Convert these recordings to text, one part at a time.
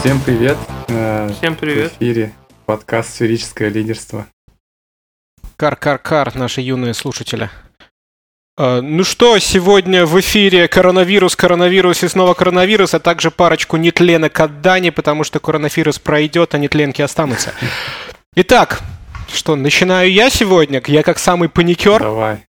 Всем привет. Э, Всем привет. В эфире подкаст «Сферическое лидерство». Кар-кар-кар, наши юные слушатели. Э, Ну что, сегодня в эфире коронавирус, коронавирус и снова коронавирус, а также парочку нетленок от Дани, потому что коронавирус пройдет, а нетленки останутся. Итак, что, начинаю я сегодня? Я как самый паникер, Давай.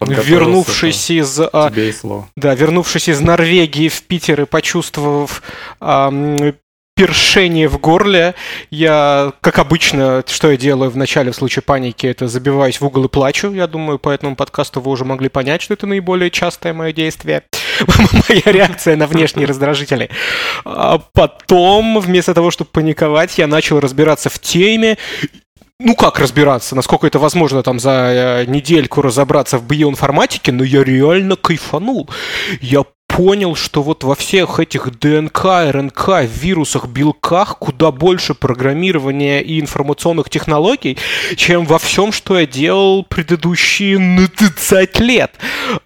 Вернувшись из... а, Тебе и слово. Да, вернувшись из Норвегии в Питер и почувствовав ам, першение в горле, я, как обычно, что я делаю в начале в случае паники, это забиваюсь в угол и плачу. Я думаю, по этому подкасту вы уже могли понять, что это наиболее частое мое действие. Моя реакция на внешние раздражители. А потом, вместо того, чтобы паниковать, я начал разбираться в теме ну как разбираться, насколько это возможно там за э, недельку разобраться в биоинформатике, но я реально кайфанул. Я понял, что вот во всех этих ДНК, РНК, вирусах, белках куда больше программирования и информационных технологий, чем во всем, что я делал предыдущие ну, 30 лет.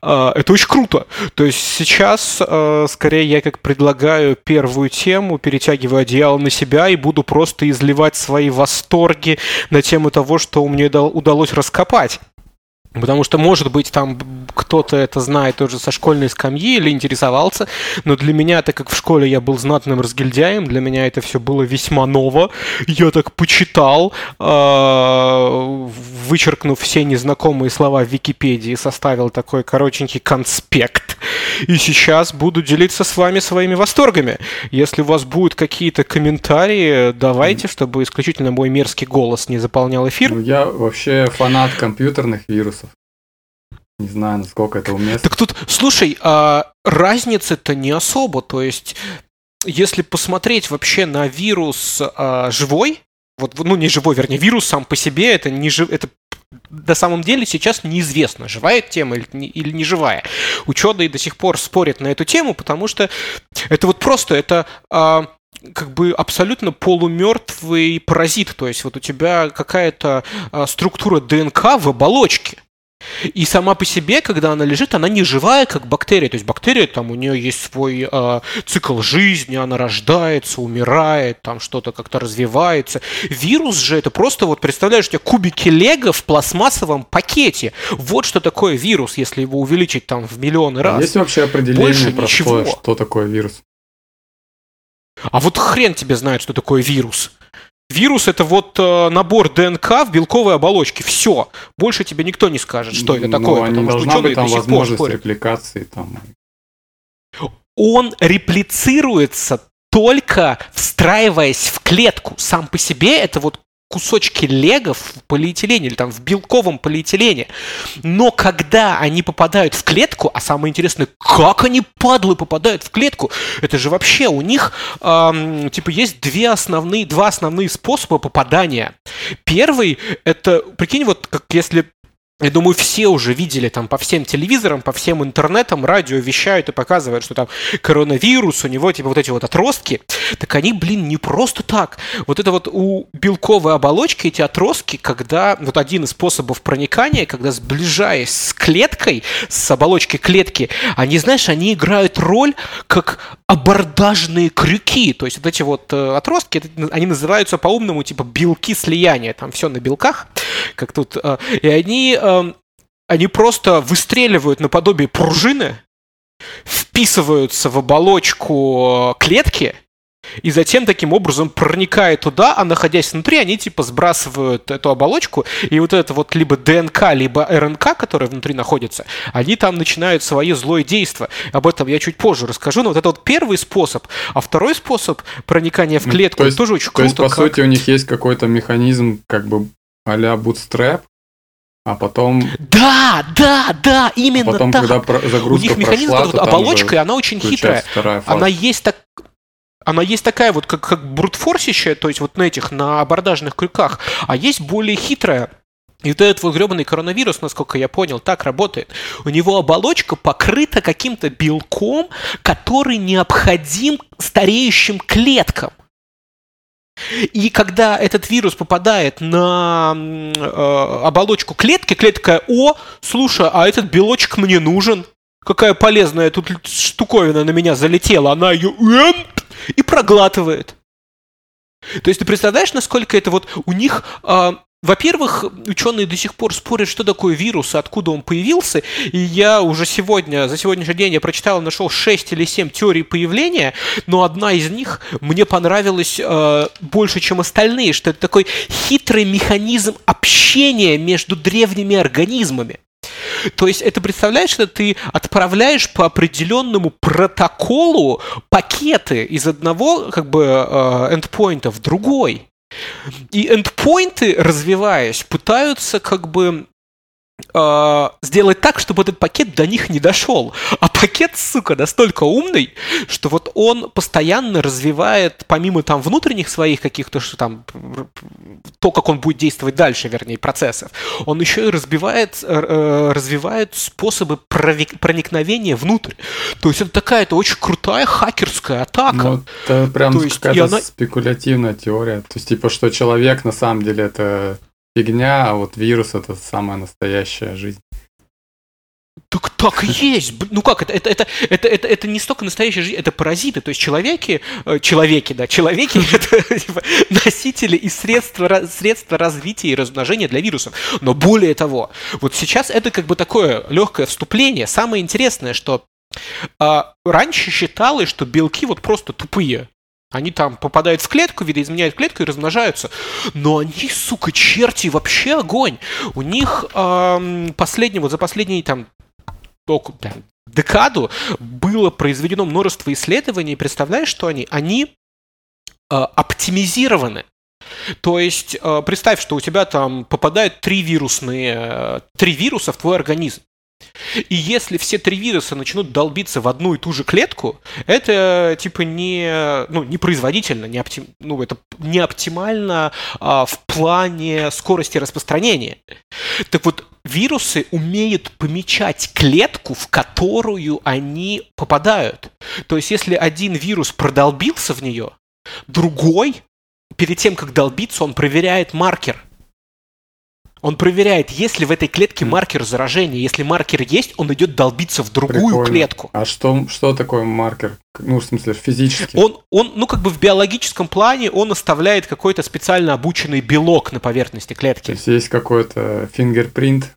А, Это очень круто. То есть сейчас, э, скорее, я как предлагаю первую тему, перетягиваю одеяло на себя и буду просто изливать свои восторги на тему того, что мне удал- удалось раскопать. Потому что, может быть, там кто-то это знает тоже со школьной скамьи или интересовался, но для меня, так как в школе я был знатным разгильдяем, для меня это все было весьма ново. Я так почитал, э, вычеркнув все незнакомые слова в Википедии, составил такой коротенький конспект. И сейчас буду делиться с вами своими восторгами. Если у вас будут какие-то комментарии, давайте, чтобы исключительно мой мерзкий голос не заполнял эфир. Ну, я вообще фанат компьютерных вирусов. Не знаю, насколько это уместно. Так тут, слушай, а разницы-то не особо. То есть, если посмотреть вообще на вирус а, живой, вот, ну не живой, вернее, вирус сам по себе, это не жив, это на самом деле сейчас неизвестно, живая тема или не, или не живая. Ученые до сих пор спорят на эту тему, потому что это вот просто это а, как бы абсолютно полумертвый паразит. То есть вот у тебя какая-то а, структура ДНК в оболочке. И сама по себе, когда она лежит, она не живая, как бактерия. То есть бактерия, там у нее есть свой э, цикл жизни, она рождается, умирает, там что-то как-то развивается. Вирус же это просто, вот представляешь, у тебя кубики лего в пластмассовом пакете. Вот что такое вирус, если его увеличить там в миллионы раз. Есть вообще определение Больше простое, ничего. что такое вирус? А вот хрен тебе знает, что такое вирус. Вирус это вот э, набор ДНК в белковой оболочке. Все. Больше тебе никто не скажет, что это Ну, такое. не потому что быть там возможность репликации там. он реплицируется только встраиваясь в клетку. Сам по себе это вот кусочки лего в полиэтилене или там в белковом полиэтилене. Но когда они попадают в клетку, а самое интересное, как они, падлы, попадают в клетку, это же вообще у них, ам, типа, есть две основные, два основные способа попадания. Первый, это, прикинь, вот как если я думаю, все уже видели там по всем телевизорам, по всем интернетам, радио вещают и показывают, что там коронавирус, у него типа вот эти вот отростки. Так они, блин, не просто так. Вот это вот у белковой оболочки эти отростки, когда вот один из способов проникания, когда сближаясь с клеткой, с оболочкой клетки, они, знаешь, они играют роль как абордажные крюки. То есть вот эти вот э, отростки, они называются по-умному типа белки слияния. Там все на белках, как тут. э, И они, они просто выстреливают наподобие пружины, вписываются в оболочку э, клетки, и затем таким образом проникая туда, а находясь внутри, они типа сбрасывают эту оболочку, и вот это вот либо ДНК, либо РНК, которая внутри находится, они там начинают свои злое действие. Об этом я чуть позже расскажу, но вот это вот первый способ. А второй способ проникания в Ну, клетку, то есть- тоже очень То есть, круто. по как- сути, у них есть какой-то механизм, как бы а-ля bootstrap, а потом, Да, да, да, именно потом так. когда про- У загрузка них механизм, прошла, вот оболочка, и она очень хитрая. Она есть так. Она есть такая вот, как, как брутфорсищая, то есть вот на этих, на абордажных крюках, а есть более хитрая. И вот этот вот гребаный коронавирус, насколько я понял, так работает. У него оболочка покрыта каким-то белком, который необходим стареющим клеткам. И когда этот вирус попадает на э, оболочку клетки, клетка о, слушай, а этот белочек мне нужен. Какая полезная тут штуковина на меня залетела. Она ее и проглатывает. То есть ты представляешь, насколько это вот у них а, во-первых, ученые до сих пор спорят, что такое вирус, откуда он появился. И я уже сегодня, за сегодняшний день я прочитал и нашел 6 или 7 теорий появления, но одна из них мне понравилась э, больше, чем остальные, что это такой хитрый механизм общения между древними организмами. То есть это представляешь, что ты отправляешь по определенному протоколу пакеты из одного как бы э, эндпоинта в другой. И эндпоинты, развиваясь, пытаются как бы э, сделать так, чтобы этот пакет до них не дошел. А пакет, сука, настолько умный, что вот он постоянно развивает, помимо там внутренних своих каких-то, что там, то, как он будет действовать дальше, вернее, процессов, он еще и разбивает, э, развивает способы проникновения внутрь. То есть это такая-то очень крутая хакерская атака. Ну, это прям какая-то она... спекулятивная теория. То есть, типа, что человек на самом деле это фигня, а вот вирус это самая настоящая жизнь. Так так и есть. Ну как это? Это, это, это, это, это не столько настоящая жизнь, это паразиты. То есть человеки, э, человеки, да, человеки это типа, носители и средства, средства развития и размножения для вирусов. Но более того, вот сейчас это как бы такое легкое вступление. Самое интересное, что а, раньше считалось, что белки вот просто тупые. Они там попадают в клетку, видоизменяют клетку и размножаются. Но они, сука, черти, вообще огонь. У них эм, последний, вот за последние там декаду было произведено множество исследований. Представляешь, что они? Они э, оптимизированы. То есть, э, представь, что у тебя там попадают три вирусные, э, три вируса в твой организм. И если все три вируса начнут долбиться в одну и ту же клетку, это типа не, ну, не производительно, не оптим, ну, это не оптимально а, в плане скорости распространения. Так вот, вирусы умеют помечать клетку, в которую они попадают. То есть, если один вирус продолбился в нее, другой, перед тем, как долбиться, он проверяет маркер. Он проверяет, есть ли в этой клетке маркер заражения. Если маркер есть, он идет долбиться в другую Прикольно. клетку. А что, что такое маркер? Ну, в смысле, физически? Он, он, ну, как бы в биологическом плане он оставляет какой-то специально обученный белок на поверхности клетки. То есть есть какой-то фингерпринт,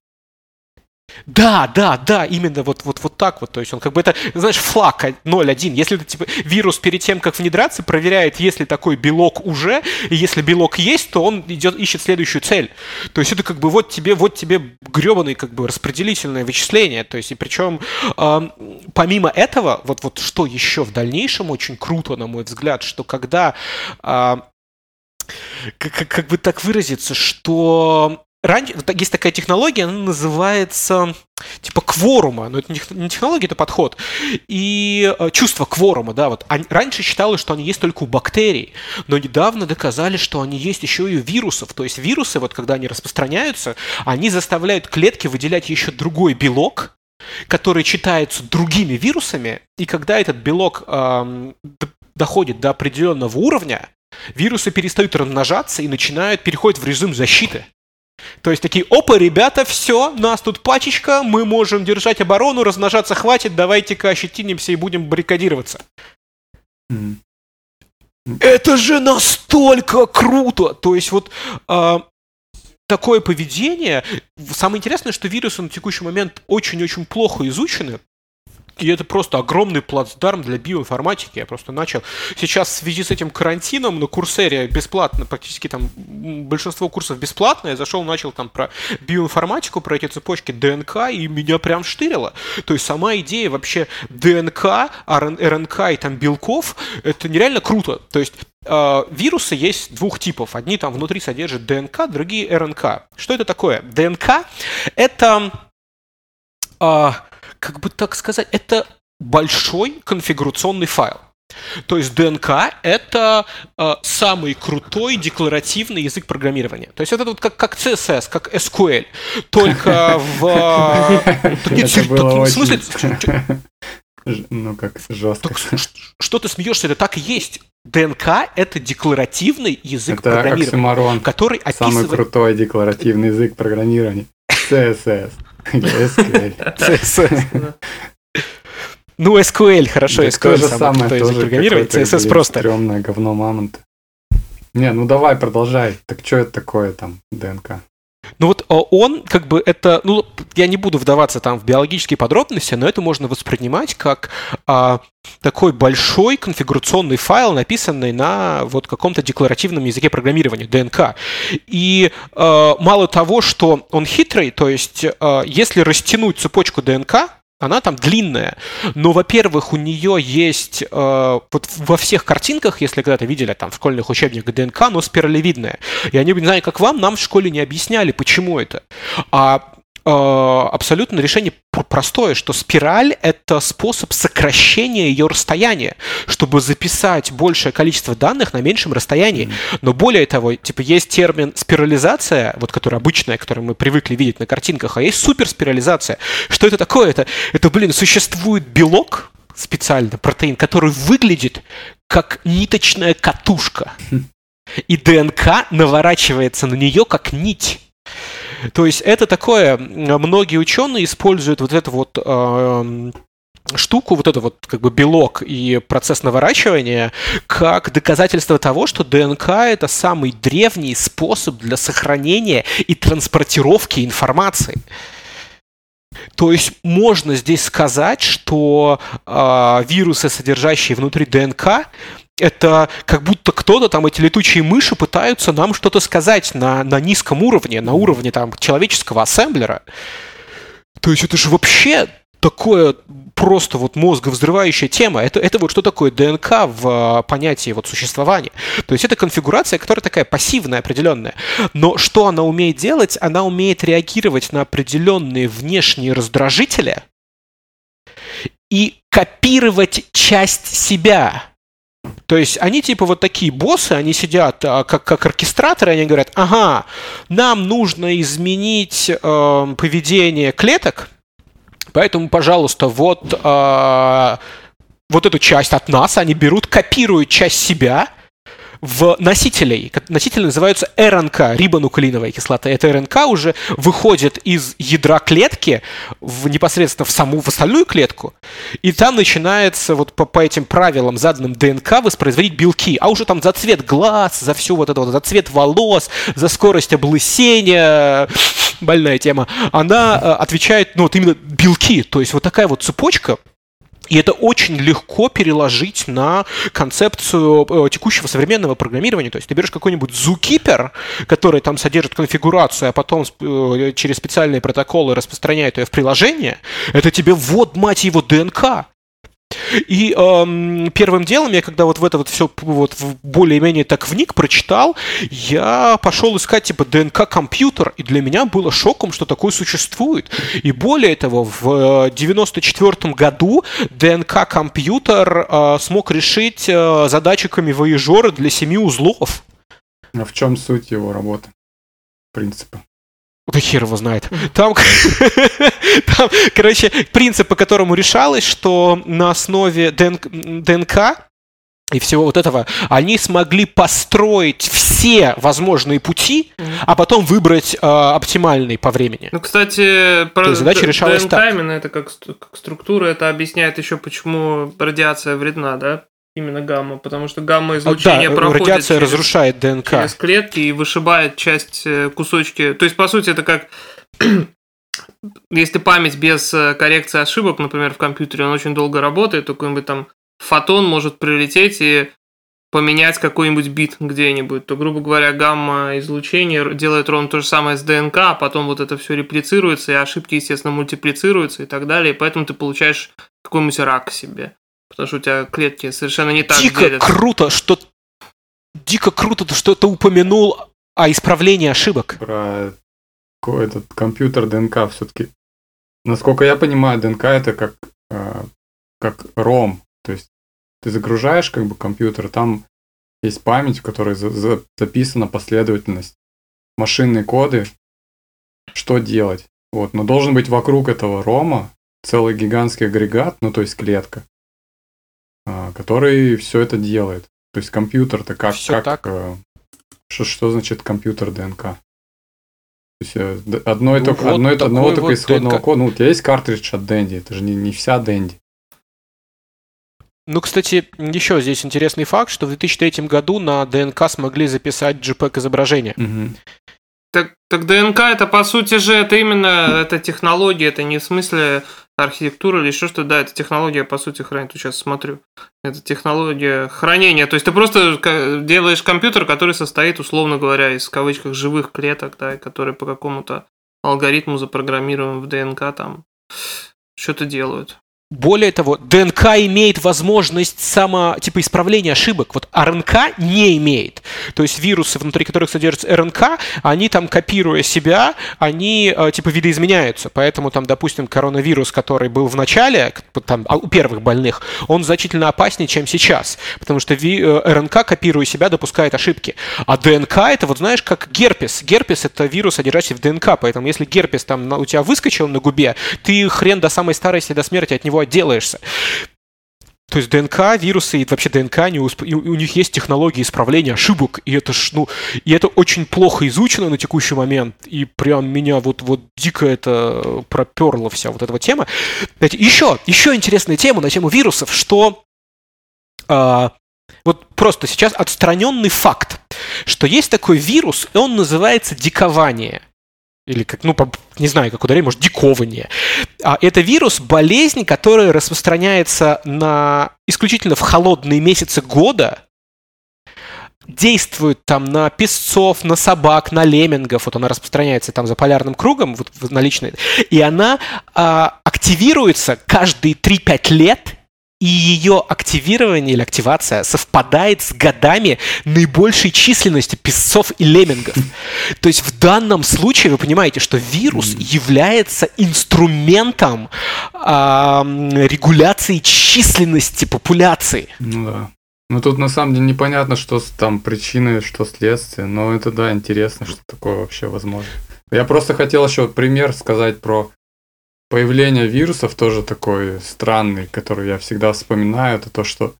да, да, да, именно вот, вот, вот так вот. То есть он как бы это, знаешь, флаг 0.1. Если типа вирус перед тем, как внедраться, проверяет, есть ли такой белок уже, и если белок есть, то он идет, ищет следующую цель. То есть это как бы вот тебе, вот тебе гребаный как бы распределительное вычисление. То есть и причем э, помимо этого, вот, вот что еще в дальнейшем очень круто, на мой взгляд, что когда э, как, как бы так выразиться, что Раньше есть такая технология, она называется типа кворума, но это не технология, это подход. И э, чувство кворума, да, вот раньше считалось, что они есть только у бактерий, но недавно доказали, что они есть еще и у вирусов. То есть вирусы, вот когда они распространяются, они заставляют клетки выделять еще другой белок, который читается другими вирусами, и когда этот белок эм, доходит до определенного уровня, вирусы перестают размножаться и начинают переходить в режим защиты. То есть такие, опа, ребята, все, нас тут пачечка, мы можем держать оборону, размножаться хватит, давайте-ка ощетинимся и будем баррикадироваться. Mm. Это же настолько круто! То есть вот а, такое поведение... Самое интересное, что вирусы на текущий момент очень-очень плохо изучены. И это просто огромный плацдарм для биоинформатики. Я просто начал. Сейчас в связи с этим карантином на Курсере бесплатно, практически там большинство курсов бесплатно. Я зашел, начал там про биоинформатику, про эти цепочки ДНК, и меня прям штырило. То есть сама идея вообще ДНК, РНК и там белков, это нереально круто. То есть э, вирусы есть двух типов. Одни там внутри содержат ДНК, другие РНК. Что это такое? ДНК — это... Э, как бы так сказать, это большой конфигурационный файл. То есть ДНК — это э, самый крутой декларативный язык программирования. То есть это вот как, как CSS, как SQL, только в... В смысле... Ну, как жестко. Что ты смеешься? Это так и есть. ДНК — это декларативный язык это программирования, который описывает... Самый крутой декларативный язык программирования. CSS. CSS. Ну, SQL, хорошо, SQL самое тоже программирование, CSS просто. Стрёмное говно мамонта. Не, ну давай, продолжай. Так что это такое там, ДНК? Ну вот а, он, как бы это, ну я не буду вдаваться там в биологические подробности, но это можно воспринимать как а, такой большой конфигурационный файл, написанный на вот каком-то декларативном языке программирования, ДНК. И а, мало того, что он хитрый, то есть а, если растянуть цепочку ДНК, она там длинная, но, во-первых, у нее есть э, вот во всех картинках, если когда-то видели там в школьных учебниках ДНК, но спиралевидная. Они, не знаю, как вам, нам в школе не объясняли, почему это. А абсолютно решение простое, что спираль — это способ сокращения ее расстояния, чтобы записать большее количество данных на меньшем расстоянии. Но более того, типа есть термин спирализация, вот которая обычная, которую мы привыкли видеть на картинках, а есть суперспирализация. Что это такое? Это, это блин, существует белок, специально, протеин, который выглядит как ниточная катушка. И ДНК наворачивается на нее как нить. То есть это такое, многие ученые используют вот это вот э, штуку, вот это вот как бы белок и процесс наворачивания, как доказательство того, что ДНК это самый древний способ для сохранения и транспортировки информации. То есть можно здесь сказать, что э, вирусы, содержащие внутри ДНК, это как будто кто-то там, эти летучие мыши, пытаются нам что-то сказать на, на низком уровне, на уровне там человеческого ассемблера. То есть это же вообще такое просто вот мозговзрывающая тема. Это, это вот что такое ДНК в понятии вот существования. То есть это конфигурация, которая такая пассивная, определенная. Но что она умеет делать? Она умеет реагировать на определенные внешние раздражители и копировать часть себя. То есть они типа вот такие боссы, они сидят а, как, как оркестраторы, они говорят, ага, нам нужно изменить э, поведение клеток, поэтому, пожалуйста, вот, э, вот эту часть от нас они берут, копируют часть себя, в носителей. Носители называются РНК, рибонуклеиновая кислота. Эта РНК уже выходит из ядра клетки в, непосредственно в саму в остальную клетку, и там начинается вот по, по этим правилам, заданным ДНК, воспроизводить белки. А уже там за цвет глаз, за все вот это вот, за цвет волос, за скорость облысения, больная тема, она э, отвечает, ну вот именно белки. То есть вот такая вот цепочка и это очень легко переложить на концепцию э, текущего современного программирования. То есть ты берешь какой-нибудь Zookeeper, который там содержит конфигурацию, а потом э, через специальные протоколы распространяет ее в приложение. Это тебе вот, мать его, ДНК. И эм, первым делом я, когда вот в это вот все вот более-менее так вник, прочитал, я пошел искать типа ДНК-компьютер, и для меня было шоком, что такое существует. И более того, в 94 году ДНК-компьютер э, смог решить э, задачиками воежора для семи узлов. А в чем суть его работы? Принципа? Да хер его знает. Там, там, короче, принцип, по которому решалось, что на основе ДНК и всего вот этого, они смогли построить все возможные пути, mm-hmm. а потом выбрать э, оптимальный по времени. Ну, кстати, про задача решалась ДНК так. именно это как, как структура, это объясняет еще, почему радиация вредна, да? Именно гамма, потому что гамма-излучение да, проходит радиация через, разрушает ДНК. через клетки и вышибает часть э, кусочки. То есть, по сути, это как если память без э, коррекции ошибок, например, в компьютере, он очень долго работает, то какой-нибудь там фотон может прилететь и поменять какой-нибудь бит где-нибудь, то, грубо говоря, гамма-излучение делает ровно то же самое с ДНК, а потом вот это все реплицируется, и ошибки, естественно, мультиплицируются и так далее, и поэтому ты получаешь какой-нибудь рак себе. Потому что у тебя клетки совершенно не так Дико делятся. круто, что... Дико круто, что ты упомянул о исправлении ошибок. Про этот компьютер ДНК все-таки. Насколько я понимаю, ДНК это как, э, как ROM. То есть ты загружаешь как бы компьютер, там есть память, в которой за, за, записана последовательность, машинные коды, что делать. Вот, но должен быть вокруг этого рома целый гигантский агрегат, ну то есть клетка, который все это делает. То есть компьютер-то как, все как так. Э, что, что значит компьютер ДНК? То есть э, одно ну, только, вот одно, одного вот только исходного ДНК. кода. Ну, у тебя есть картридж от Dendy, это же не, не вся Dendy. Ну, кстати, еще здесь интересный факт, что в 2003 году на ДНК смогли записать JPEG-изображение. Мгм. Так, так ДНК это по сути же это именно это технология, это не в смысле архитектура или еще что-то, да, это технология по сути хранит. Сейчас смотрю, это технология хранения. То есть ты просто делаешь компьютер, который состоит, условно говоря, из кавычках живых клеток, да, и который по какому-то алгоритму запрограммирован в ДНК там что-то делают. Более того, ДНК имеет возможность само, типа, исправления ошибок. Вот РНК не имеет. То есть вирусы, внутри которых содержится РНК, они там, копируя себя, они, э, типа, видоизменяются. Поэтому там, допустим, коронавирус, который был в начале, там, а, у первых больных, он значительно опаснее, чем сейчас. Потому что э, РНК, копируя себя, допускает ошибки. А ДНК это, вот знаешь, как герпес. Герпес это вирус, содержащий в ДНК. Поэтому если герпес там у тебя выскочил на губе, ты хрен до самой старости, до смерти от него отделаешься. То есть ДНК, вирусы и вообще ДНК, они усп- и у них есть технологии исправления ошибок, и это ж, ну, и это очень плохо изучено на текущий момент, и прям меня вот, вот дико это проперла вся вот эта тема. Еще, еще интересная тема на тему вирусов, что а, вот просто сейчас отстраненный факт, что есть такой вирус, и он называется дикование. Или как, ну, не знаю, как ударение, может, дикование. А это вирус, болезнь, которая распространяется на исключительно в холодные месяцы года, действует там на песцов, на собак, на леммингов, вот она распространяется там за полярным кругом, вот наличной, и она а, активируется каждые 3-5 лет, и ее активирование или активация совпадает с годами наибольшей численности песцов и леммингов. То есть в данном случае вы понимаете, что вирус является инструментом м, регуляции численности популяции. Ну да. Ну тут на самом деле непонятно, что там причины, что следствие, но это да, интересно, что такое вообще возможно. Я просто хотел еще пример сказать про появление вирусов, тоже такой странный, который я всегда вспоминаю, это то, что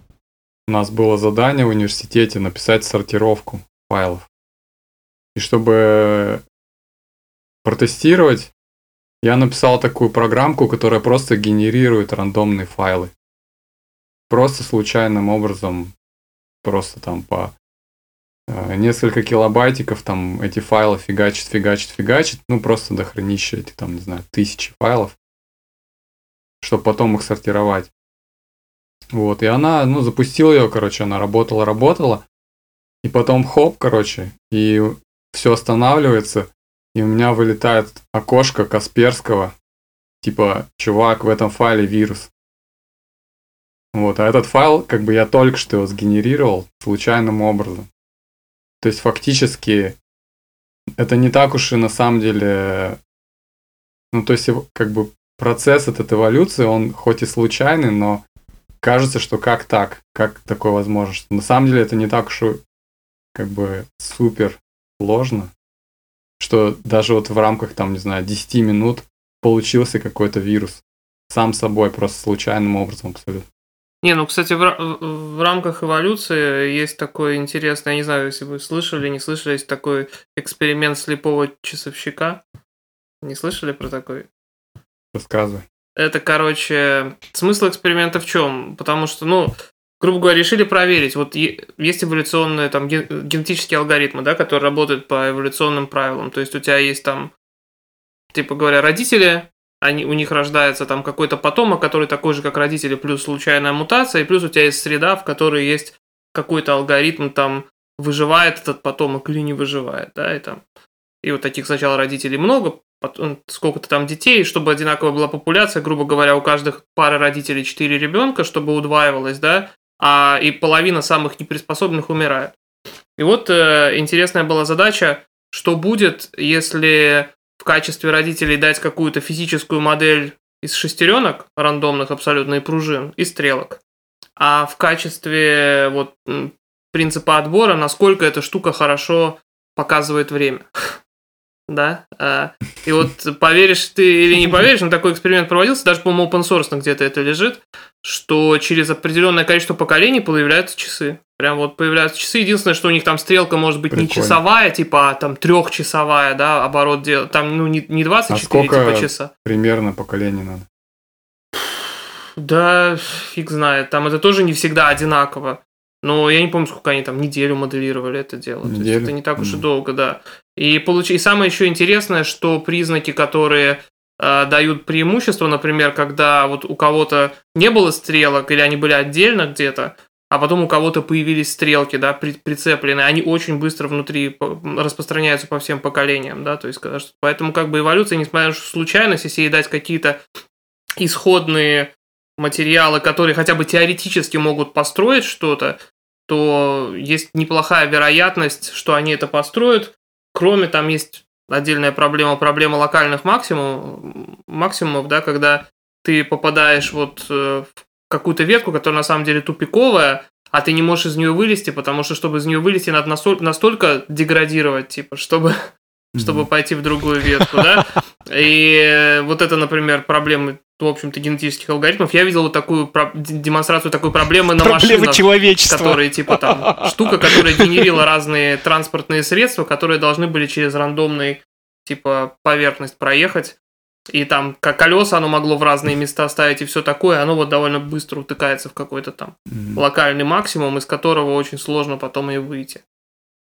у нас было задание в университете написать сортировку файлов. И чтобы протестировать, я написал такую программку, которая просто генерирует рандомные файлы просто случайным образом, просто там по несколько килобайтиков там эти файлы фигачит, фигачит, фигачит, ну просто до хранища эти там, не знаю, тысячи файлов, чтобы потом их сортировать. Вот, и она, ну, запустила ее, короче, она работала, работала, и потом хоп, короче, и все останавливается, и у меня вылетает окошко Касперского, типа, чувак, в этом файле вирус. Вот, а этот файл, как бы я только что его сгенерировал случайным образом. То есть фактически это не так уж и на самом деле, ну то есть как бы процесс этот эволюции, он хоть и случайный, но кажется, что как так, как такое возможно, что на самом деле это не так уж как бы супер сложно, что даже вот в рамках там, не знаю, 10 минут получился какой-то вирус сам собой, просто случайным образом абсолютно. Не, ну, кстати, в, в- рамках эволюции есть такой интересный, я не знаю, если вы слышали, не слышали, есть такой эксперимент слепого часовщика. Не слышали про такой? Рассказывай. Это, короче, смысл эксперимента в чем? Потому что, ну, грубо говоря, решили проверить. Вот есть эволюционные там ген- генетические алгоритмы, да, которые работают по эволюционным правилам. То есть у тебя есть там, типа говоря, родители, они, у них рождается там какой-то потомок, который такой же, как родители, плюс случайная мутация, и плюс у тебя есть среда, в которой есть какой-то алгоритм, там, выживает этот потомок или не выживает, да, и там. И вот таких сначала родителей много, потом сколько-то там детей, чтобы одинаковая была популяция, грубо говоря, у каждых пары родителей 4 ребенка, чтобы удваивалось, да, а и половина самых неприспособленных умирает. И вот э, интересная была задача, что будет, если в качестве родителей дать какую-то физическую модель из шестеренок, рандомных абсолютно, и пружин, и стрелок. А в качестве вот принципа отбора, насколько эта штука хорошо показывает время. Да? А, И вот поверишь ты или не поверишь, но такой эксперимент проводился, даже, по-моему, open source где-то это лежит, что через определенное количество поколений появляются часы. Прям вот появляются часы. Единственное, что у них там стрелка может быть не Прикольно. часовая, типа а там трехчасовая, да, оборот делать. Там, ну, не, не 24 А сколько типа часа. примерно поколений надо? Да, фиг знает. Там это тоже не всегда одинаково. Но я не помню, сколько они там неделю моделировали это дело. Неделю? То есть это не так уж и долго, да. И, получ... и самое еще интересное, что признаки, которые э, дают преимущество, например, когда вот у кого-то не было стрелок, или они были отдельно где-то, а потом у кого-то появились стрелки, да, при, прицепленные, они очень быстро внутри распространяются по всем поколениям, да, то есть, поэтому как бы эволюция, несмотря на случайность, если ей дать какие-то исходные материалы, которые хотя бы теоретически могут построить что-то, то есть неплохая вероятность, что они это построят. Кроме там есть отдельная проблема, проблема локальных максимум, максимумов, да, когда ты попадаешь вот э, в какую-то ветку, которая на самом деле тупиковая, а ты не можешь из нее вылезти, потому что, чтобы из нее вылезти, надо настолько, настолько деградировать, типа, чтобы, mm-hmm. чтобы пойти в другую ветку, да. И вот это, например, проблемы в общем-то, генетических алгоритмов. Я видел вот такую про- демонстрацию такой проблемы на Проблемы машинах, человечества. которые типа там штука, которая генерила разные транспортные средства, которые должны были через рандомный типа поверхность проехать. И там как колеса оно могло в разные места ставить и все такое, оно вот довольно быстро утыкается в какой-то там mm-hmm. локальный максимум, из которого очень сложно потом и выйти.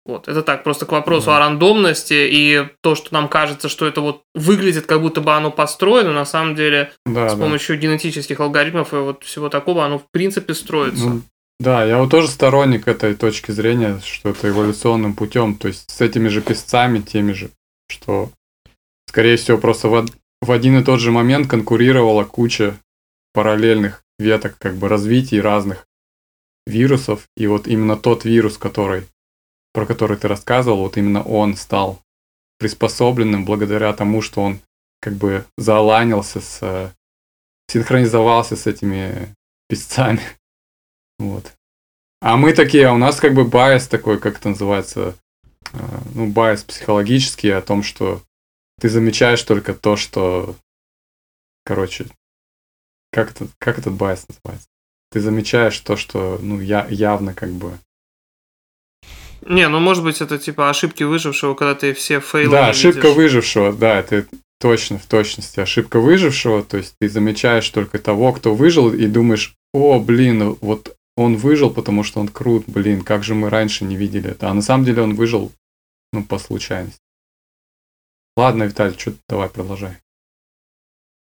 Вот, это так, просто к вопросу mm-hmm. о рандомности и то, что нам кажется, что это вот выглядит, как будто бы оно построено, на самом деле да, с да. помощью генетических алгоритмов и вот всего такого оно в принципе строится. Ну, да, я вот тоже сторонник этой точки зрения, что это эволюционным путем, то есть с этими же песцами, теми же, что, скорее всего, просто в, в один и тот же момент конкурировала куча параллельных веток как бы развитий разных вирусов, и вот именно тот вирус, который про который ты рассказывал, вот именно он стал приспособленным благодаря тому, что он как бы заалайнился с... Э, синхронизовался с этими песцами. Вот. А мы такие, а у нас как бы bias такой, как это называется, э, ну, bias психологический о том, что ты замечаешь только то, что, короче, как, это, как этот bias называется? Ты замечаешь то, что, ну, я, явно как бы не, ну может быть это типа ошибки выжившего, когда ты все фейлы Да, ошибка видишь. выжившего, да, это точно, в точности ошибка выжившего, то есть ты замечаешь только того, кто выжил, и думаешь, о, блин, вот он выжил, потому что он крут, блин, как же мы раньше не видели это. А на самом деле он выжил, ну, по случайности. Ладно, Виталий, что давай продолжай.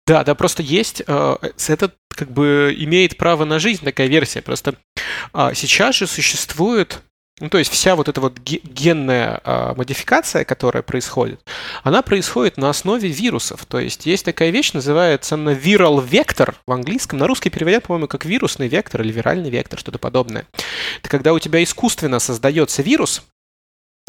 Да, да, просто есть, э, этот как бы имеет право на жизнь такая версия. Просто э, сейчас же существует ну, то есть вся вот эта вот генная э, модификация, которая происходит, она происходит на основе вирусов. То есть есть такая вещь, называется на viral vector в английском. На русский переводят, по-моему, как вирусный вектор или виральный вектор, что-то подобное. Это когда у тебя искусственно создается вирус,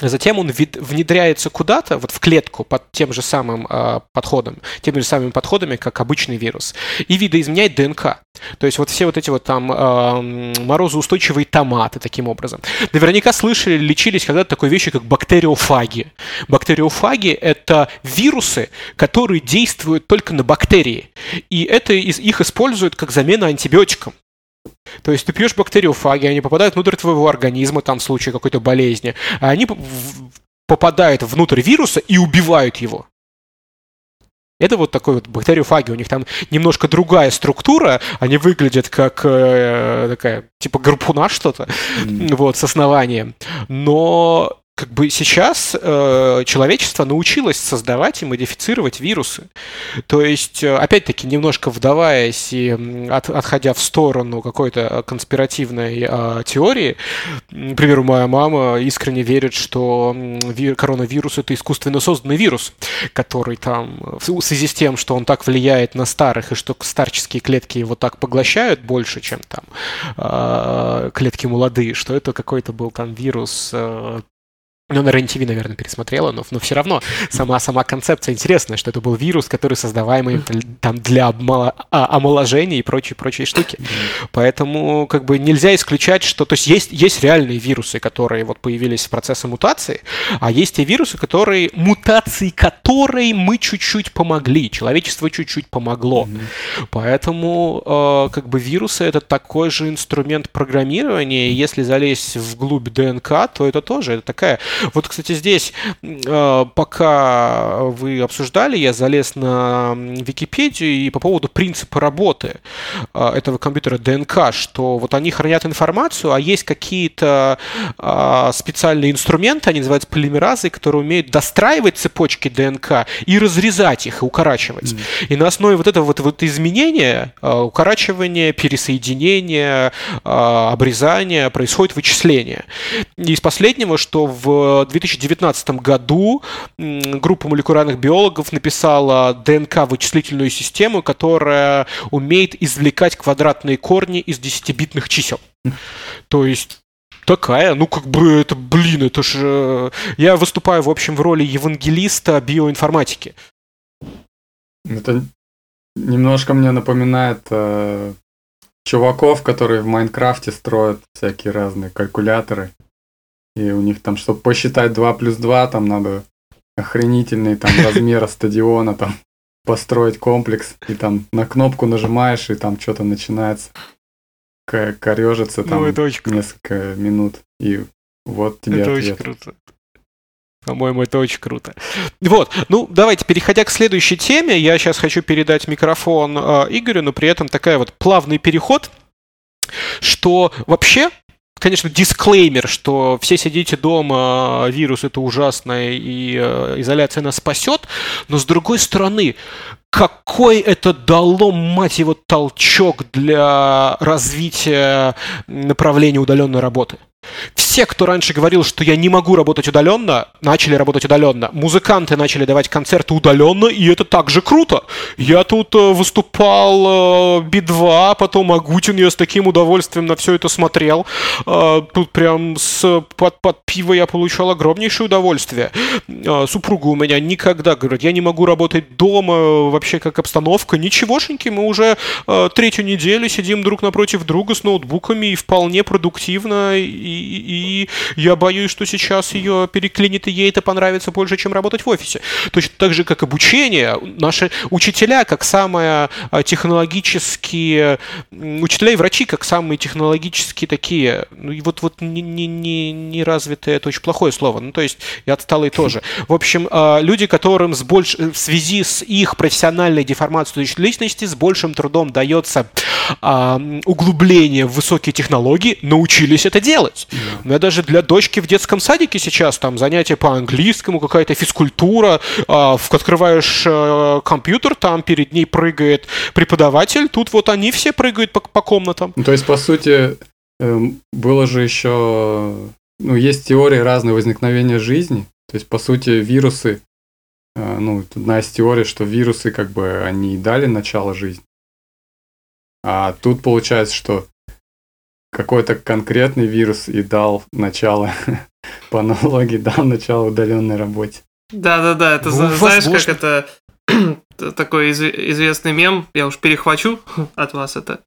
Затем он внедряется куда-то, вот в клетку под тем же самым э, подходом, теми же самыми подходами, как обычный вирус, и видоизменяет ДНК. То есть вот все вот эти вот там э, морозоустойчивые томаты таким образом. Наверняка слышали, лечились когда-то такой вещи, как бактериофаги. Бактериофаги — это вирусы, которые действуют только на бактерии. И это их используют как замена антибиотикам. То есть ты пьешь бактериофаги, они попадают внутрь твоего организма, там в случае какой-то болезни, а они попадают внутрь вируса и убивают его. Это вот такой вот бактериофаги. У них там немножко другая структура. Они выглядят как э, такая, типа гарпуна что-то, mm. вот, с основанием. Но как бы сейчас э, человечество научилось создавать и модифицировать вирусы. То есть, э, опять-таки, немножко вдаваясь и от, отходя в сторону какой-то конспиративной э, теории, к примеру, моя мама искренне верит, что ви- коронавирус это искусственно созданный вирус, который там в связи с тем, что он так влияет на старых и что старческие клетки его так поглощают больше, чем там э, клетки молодые, что это какой-то был там вирус э, ну, на рен наверное, пересмотрела, но, но все равно сама, сама концепция интересная, что это был вирус, который создаваемый там для обмала, а, омоложения и прочие, прочие штуки. Поэтому как бы нельзя исключать, что... То есть есть, есть реальные вирусы, которые вот появились в процессе мутации, а есть те вирусы, которые... Мутации которой мы чуть-чуть помогли, человечество чуть-чуть помогло. Поэтому э, как бы вирусы — это такой же инструмент программирования, и если залезть вглубь ДНК, то это тоже это такая Вот, кстати, здесь, э, пока вы обсуждали, я залез на Википедию и по поводу принципа работы э, этого компьютера ДНК, что вот они хранят информацию, а есть какие-то э, специальные инструменты, они называются полимеразы, которые умеют достраивать цепочки ДНК и разрезать их, и укорачивать. Mm. И на основе вот этого вот, вот изменения, укорачивания, пересоединения, обрезания происходит вычисление. И из последнего, что в 2019 году группа молекулярных биологов написала ДНК-вычислительную систему, которая умеет извлекать квадратные корни из 10-битных чисел. То есть такая, ну как бы это, блин, это же... Я выступаю, в общем, в роли евангелиста биоинформатики. Это немножко мне напоминает э, чуваков, которые в Майнкрафте строят всякие разные калькуляторы. И у них там, чтобы посчитать 2 плюс 2, там надо охренительный там размер стадиона, там построить комплекс, и там на кнопку нажимаешь, и там что-то начинается корежится там ну, это очень несколько минут, и вот тебе Это ответ. очень круто. По-моему, это очень круто. Вот, ну давайте, переходя к следующей теме, я сейчас хочу передать микрофон э, Игорю, но при этом такая вот плавный переход, что вообще конечно, дисклеймер, что все сидите дома, вирус это ужасно, и э, изоляция нас спасет, но с другой стороны, какой это дало, мать его, толчок для развития направления удаленной работы. Все, кто раньше говорил, что я не могу работать удаленно, начали работать удаленно. Музыканты начали давать концерты удаленно, и это также круто. Я тут э, выступал э, Би-2, потом Агутин, я с таким удовольствием на все это смотрел. Э, тут прям с, под, под пиво я получал огромнейшее удовольствие. Супруга у меня никогда говорит, я не могу работать дома, вообще как обстановка. Ничегошеньки, мы уже третью неделю сидим друг напротив друга с ноутбуками и вполне продуктивно и и, я боюсь, что сейчас ее переклинит, и ей это понравится больше, чем работать в офисе. Точно так же, как обучение. Наши учителя, как самые а, технологические... Учителя и врачи, как самые технологические такие... Ну, и вот, вот не, не, не, не развитые, это очень плохое слово. Ну, то есть, и отсталые тоже. В общем, а, люди, которым с больш... в связи с их профессиональной деформацией личности с большим трудом дается углубление в высокие технологии, научились это делать. Да. У меня даже для дочки в детском садике сейчас там занятия по английскому, какая-то физкультура. А, открываешь а, компьютер, там перед ней прыгает преподаватель. Тут вот они все прыгают по, по комнатам. Ну, то есть, по сути, эм, было же еще... Ну, есть теории разные возникновения жизни. То есть, по сути, вирусы... Э, ну, одна из теорий, что вирусы, как бы, они дали начало жизни. А тут получается, что какой-то конкретный вирус и дал начало, по аналогии, дал начало удаленной работе. Да-да-да, это ну, знаешь, возможно. как это такой из, известный мем, я уж перехвачу от вас это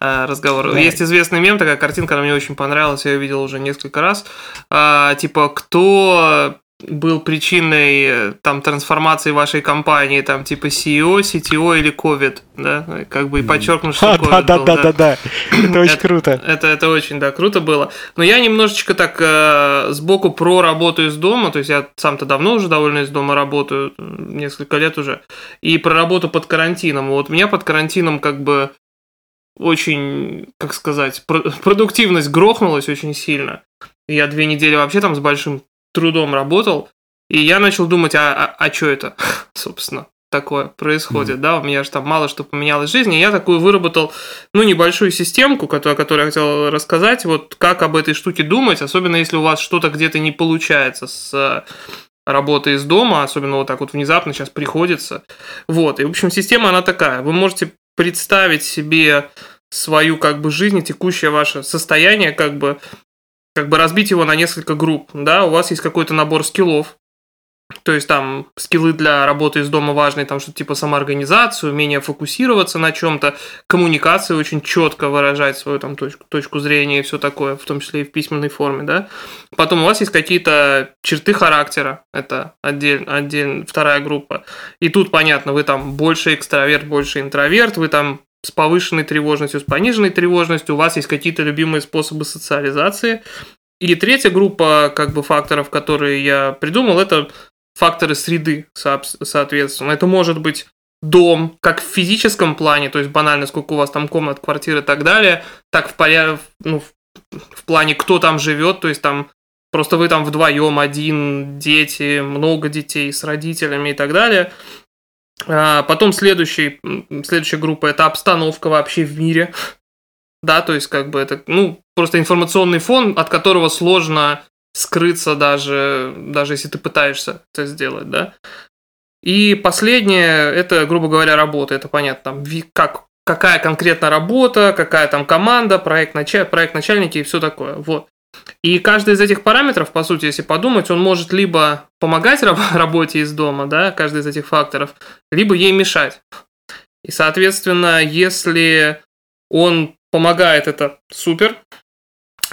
э, разговор. Да. Есть известный мем, такая картинка, она мне очень понравилась, я ее видел уже несколько раз. Э, типа, кто был причиной э, там трансформации вашей компании, там типа CEO, CTO или COVID, да, как бы и подчеркнуть, что COVID да, был, да, да, да, да, это очень круто. Это, это очень, да, круто было. Но я немножечко так э, сбоку про работу из дома, то есть я сам-то давно уже довольно из дома работаю, несколько лет уже, и про работу под карантином. Вот меня под карантином как бы очень, как сказать, продуктивность грохнулась очень сильно. Я две недели вообще там с большим трудом работал, и я начал думать, а, а, а что это, собственно, такое происходит, mm-hmm. да, у меня же там мало что поменялось в жизни, и я такую выработал, ну, небольшую системку, которую, которую я хотел рассказать, вот как об этой штуке думать, особенно если у вас что-то где-то не получается с э, работы из дома, особенно вот так вот внезапно сейчас приходится. Вот, и, в общем, система, она такая, вы можете представить себе свою как бы жизнь, текущее ваше состояние как бы как бы разбить его на несколько групп, да, у вас есть какой-то набор скиллов, то есть там скиллы для работы из дома важные, там что-то типа самоорганизацию, умение фокусироваться на чем-то, коммуникация очень четко выражать свою там точку, точку зрения и все такое, в том числе и в письменной форме, да. Потом у вас есть какие-то черты характера, это отдельно, отдельно вторая группа. И тут понятно, вы там больше экстраверт, больше интроверт, вы там с повышенной тревожностью, с пониженной тревожностью, у вас есть какие-то любимые способы социализации, И третья группа как бы факторов, которые я придумал, это факторы среды, соответственно. Это может быть дом, как в физическом плане, то есть банально, сколько у вас там комнат, квартир и так далее, так в, поряд... ну, в плане, кто там живет, то есть там просто вы там вдвоем, один, дети, много детей с родителями и так далее. А потом следующий, следующая группа – это обстановка вообще в мире. Да, то есть как бы это, ну, просто информационный фон, от которого сложно скрыться даже, даже если ты пытаешься это сделать, да. И последнее, это, грубо говоря, работа. Это понятно, там, как, какая конкретно работа, какая там команда, проект, началь, проект начальники и все такое. Вот. И каждый из этих параметров, по сути, если подумать, он может либо помогать работе из дома, да, каждый из этих факторов, либо ей мешать. И, соответственно, если он помогает, это супер.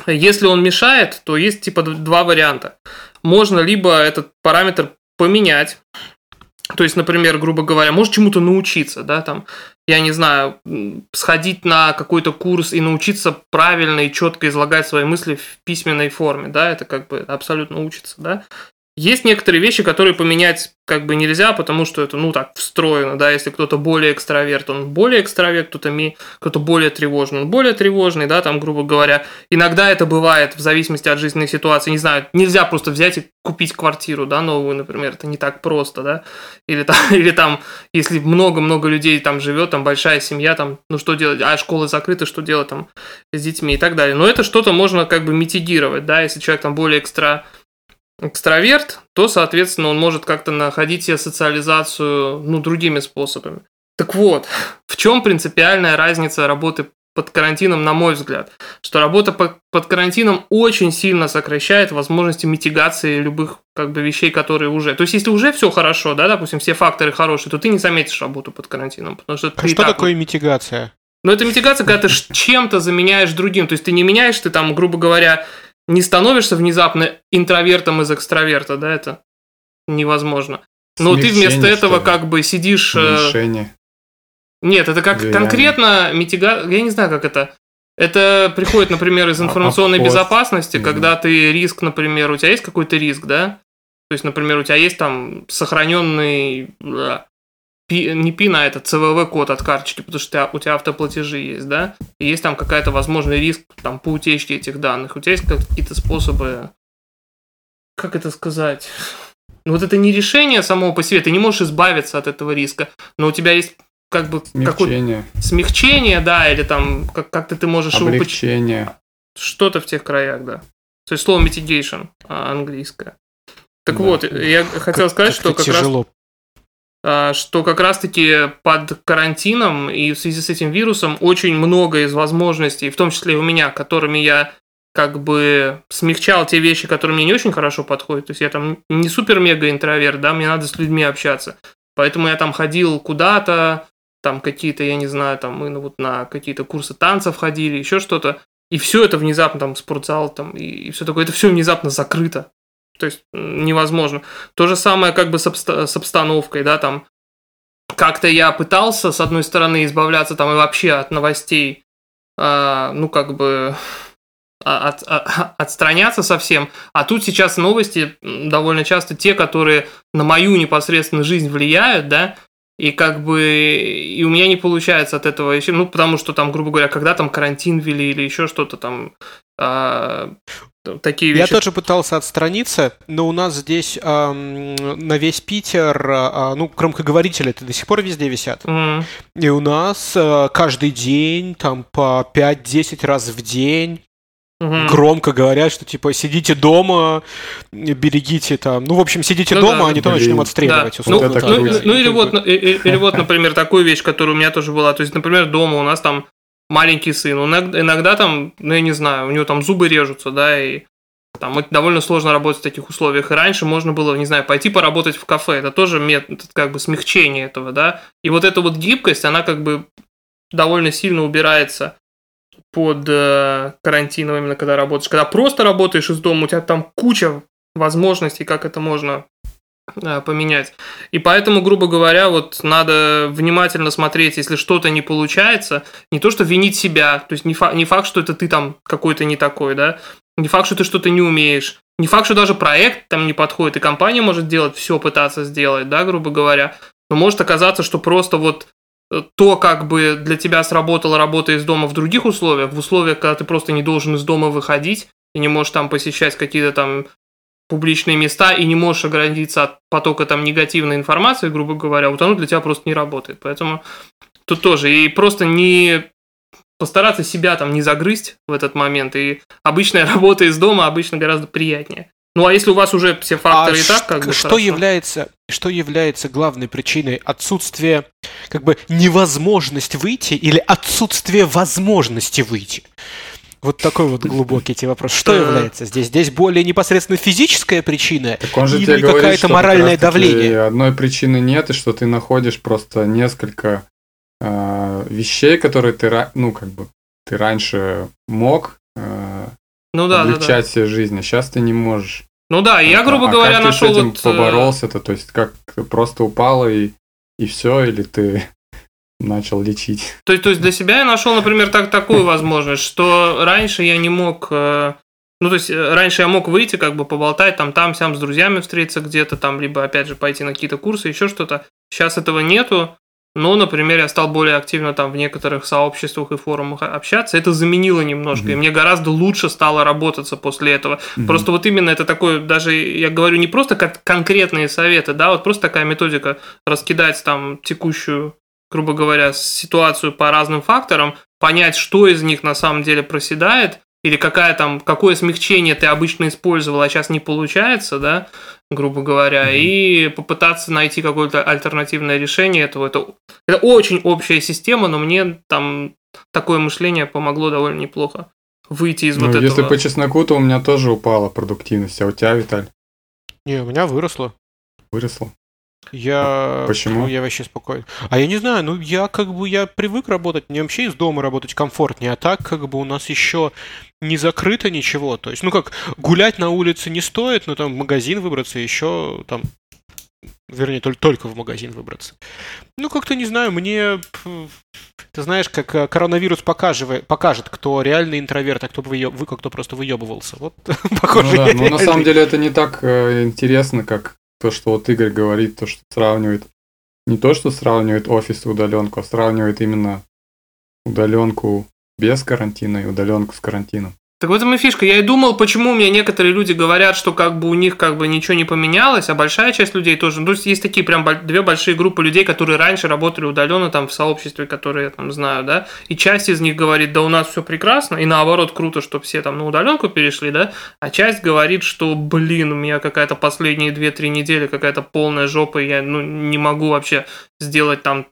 Если он мешает, то есть типа два варианта. Можно либо этот параметр поменять, то есть, например, грубо говоря, может чему-то научиться, да, там, я не знаю, сходить на какой-то курс и научиться правильно и четко излагать свои мысли в письменной форме, да, это как бы абсолютно учится, да. Есть некоторые вещи, которые поменять как бы нельзя, потому что это, ну, так, встроено, да, если кто-то более экстраверт, он более экстраверт, кто-то, ми... кто-то более тревожный, он более тревожный, да, там, грубо говоря. Иногда это бывает в зависимости от жизненной ситуации, не знаю, нельзя просто взять и купить квартиру, да, новую, например, это не так просто, да, или там, или там если много-много людей там живет, там большая семья, там, ну, что делать, а школы закрыты, что делать там с детьми и так далее. Но это что-то можно как бы митигировать, да, если человек там более экстра экстраверт, то, соответственно, он может как-то находить себе социализацию ну, другими способами. Так вот, в чем принципиальная разница работы под карантином, на мой взгляд, что работа под карантином очень сильно сокращает возможности митигации любых как бы вещей, которые уже. То есть, если уже все хорошо, да, допустим, все факторы хорошие, то ты не заметишь работу под карантином, потому что. А что так... такое митигация? Ну, это митигация, когда ты чем-то заменяешь другим. То есть ты не меняешь, ты там, грубо говоря, не становишься внезапно интровертом из экстраверта, да, это невозможно. Но ты вместо этого как бы сидишь... Э, Смещение. Нет, это как Влияние. конкретно митига... Я не знаю, как это... Это приходит, например, из а, информационной Обход. безопасности, mm когда ты риск, например, у тебя есть какой-то риск, да? То есть, например, у тебя есть там сохраненный не пин, а это CVV-код от карточки, потому что у тебя автоплатежи есть, да, и есть там какая-то возможный риск там по утечке этих данных. У тебя есть какие-то способы, как это сказать? Ну вот это не решение самого по себе, ты не можешь избавиться от этого риска, но у тебя есть как бы смягчение, смягчение, да, или там как- как-то ты можешь облегчение. его... Что-то в тех краях, да. То есть слово mitigation а, английское. Так да. вот, я хотел сказать, как что как тяжело раз что как раз-таки под карантином и в связи с этим вирусом очень много из возможностей, в том числе и у меня, которыми я как бы смягчал те вещи, которые мне не очень хорошо подходят. То есть я там не супер-мега интроверт, да, мне надо с людьми общаться. Поэтому я там ходил куда-то, там какие-то, я не знаю, там мы ну, вот на какие-то курсы танцев ходили, еще что-то. И все это внезапно, там, спортзал, там, и, и все такое, это все внезапно закрыто. То есть невозможно. То же самое как бы с, обста- с обстановкой, да, там как-то я пытался, с одной стороны, избавляться там и вообще от новостей, э, ну, как бы а, от, от, а, отстраняться совсем. А тут сейчас новости довольно часто те, которые на мою непосредственную жизнь влияют, да, и как бы и у меня не получается от этого еще, ну, потому что там, грубо говоря, когда там карантин ввели или еще что-то там, такие вещи. Я тоже пытался отстраниться, но у нас здесь эм, на весь Питер, э, ну, громкоговорители это до сих пор везде висят. Mm. И у нас э, каждый день, там, по 5-10 раз в день угу. громко говорят, что типа сидите дома, берегите там. Ну, в общем, сидите ну, дома, да, а не то начнем отстреливать. Да. Ну, ну, ну, ну или вот, или вот, например, такую вещь, которая у меня тоже была. То есть, например, дома у нас там маленький сын, иногда, иногда там, ну я не знаю, у него там зубы режутся, да, и там довольно сложно работать в таких условиях. И раньше можно было, не знаю, пойти поработать в кафе. Это тоже метод как бы смягчения этого, да. И вот эта вот гибкость, она как бы довольно сильно убирается под э, карантином, именно когда работаешь. Когда просто работаешь из дома, у тебя там куча возможностей, как это можно поменять. И поэтому, грубо говоря, вот надо внимательно смотреть, если что-то не получается, не то, что винить себя, то есть не, факт, не факт, что это ты там какой-то не такой, да, не факт, что ты что-то не умеешь, не факт, что даже проект там не подходит, и компания может делать все, пытаться сделать, да, грубо говоря, но может оказаться, что просто вот э, то, как бы для тебя сработала работа из дома в других условиях, в условиях, когда ты просто не должен из дома выходить и не можешь там посещать какие-то там публичные места и не можешь оградиться от потока там негативной информации, грубо говоря, вот оно для тебя просто не работает. Поэтому тут тоже. И просто не постараться себя там не загрызть в этот момент. И обычная работа из дома обычно гораздо приятнее. Ну а если у вас уже все факторы а и так, как бы. Что является, что является главной причиной отсутствия, как бы невозможность выйти или отсутствие возможности выйти? Вот такой вот глубокий тебе вопрос. Что является здесь? Здесь более непосредственно физическая причина так он же или какая-то моральное давление? Одной причины нет, и что ты находишь просто несколько э, вещей, которые ты, ну, как бы, ты раньше мог э, ну, да, облегчать да, да. себе жизнь, а сейчас ты не можешь. Ну да, я, грубо а говоря, как нашел ты с этим вот... Э, поборолся-то, то есть как просто упало и, и все, или ты начал лечить. То есть, то есть для себя я нашел, например, так, такую возможность, что раньше я не мог... Э, ну, то есть, э, раньше я мог выйти, как бы поболтать там, там, сям с друзьями встретиться где-то там, либо, опять же, пойти на какие-то курсы, еще что-то. Сейчас этого нету. Но, например, я стал более активно там в некоторых сообществах и форумах общаться. Это заменило немножко. Mm-hmm. И мне гораздо лучше стало работаться после этого. Mm-hmm. Просто вот именно это такое, даже я говорю не просто как конкретные советы, да, вот просто такая методика раскидать там текущую грубо говоря, ситуацию по разным факторам, понять, что из них на самом деле проседает, или какая там, какое смягчение ты обычно использовал, а сейчас не получается, да, грубо говоря, mm-hmm. и попытаться найти какое-то альтернативное решение этого. Это, это очень общая система, но мне там такое мышление помогло довольно неплохо выйти из ну, вот если этого. Если по чесноку, то у меня тоже упала продуктивность, а у тебя, Виталь? Не, у меня выросла. Выросла? Я... Почему? Ну, я вообще спокойно. А я не знаю, ну я как бы, я привык работать, мне вообще из дома работать комфортнее, а так как бы у нас еще не закрыто ничего. То есть, ну как, гулять на улице не стоит, но там в магазин выбраться еще там вернее, только, только в магазин выбраться. Ну, как-то не знаю, мне... Ты знаешь, как э, коронавирус покажет, покажет кто реальный интроверт, а кто, выеб... кто просто выебывался. Вот, похоже, ну, да, ну, на самом деле это не так э, интересно, как то, что вот Игорь говорит, то, что сравнивает, не то, что сравнивает офис и удаленку, а сравнивает именно удаленку без карантина и удаленку с карантином. Так в этом и фишка. Я и думал, почему у меня некоторые люди говорят, что как бы у них как бы ничего не поменялось, а большая часть людей тоже. Ну, то есть есть такие прям две большие группы людей, которые раньше работали удаленно там в сообществе, которые я там знаю, да, и часть из них говорит, да у нас все прекрасно, и наоборот круто, что все там на удаленку перешли, да, а часть говорит, что, блин, у меня какая-то последние 2-3 недели какая-то полная жопа, я ну, не могу вообще сделать там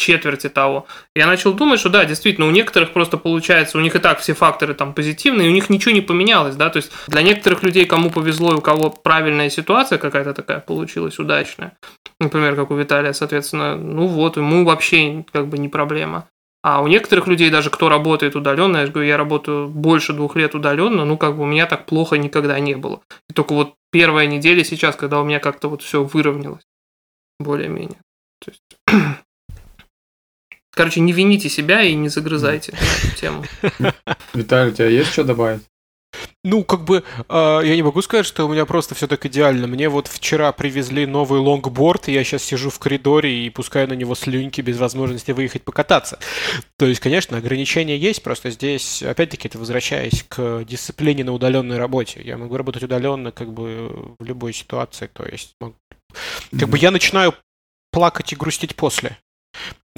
четверти того. Я начал думать, что да, действительно, у некоторых просто получается, у них и так все факторы там позитивные, у них ничего не поменялось, да, то есть для некоторых людей, кому повезло, у кого правильная ситуация какая-то такая получилась удачная, например, как у Виталия, соответственно, ну вот, ему вообще как бы не проблема. А у некоторых людей, даже кто работает удаленно, я же говорю, я работаю больше двух лет удаленно, ну как бы у меня так плохо никогда не было. И только вот первая неделя сейчас, когда у меня как-то вот все выровнялось более-менее. То есть Короче, не вините себя и не загрызайте эту тему. Виталий, у тебя есть что добавить? Ну, как бы, э, я не могу сказать, что у меня просто все так идеально. Мне вот вчера привезли новый лонгборд, и я сейчас сижу в коридоре и пускаю на него слюньки без возможности выехать покататься. То есть, конечно, ограничения есть, просто здесь, опять-таки, это возвращаясь к дисциплине на удаленной работе. Я могу работать удаленно, как бы, в любой ситуации, то есть, могу... как бы я начинаю плакать и грустить после.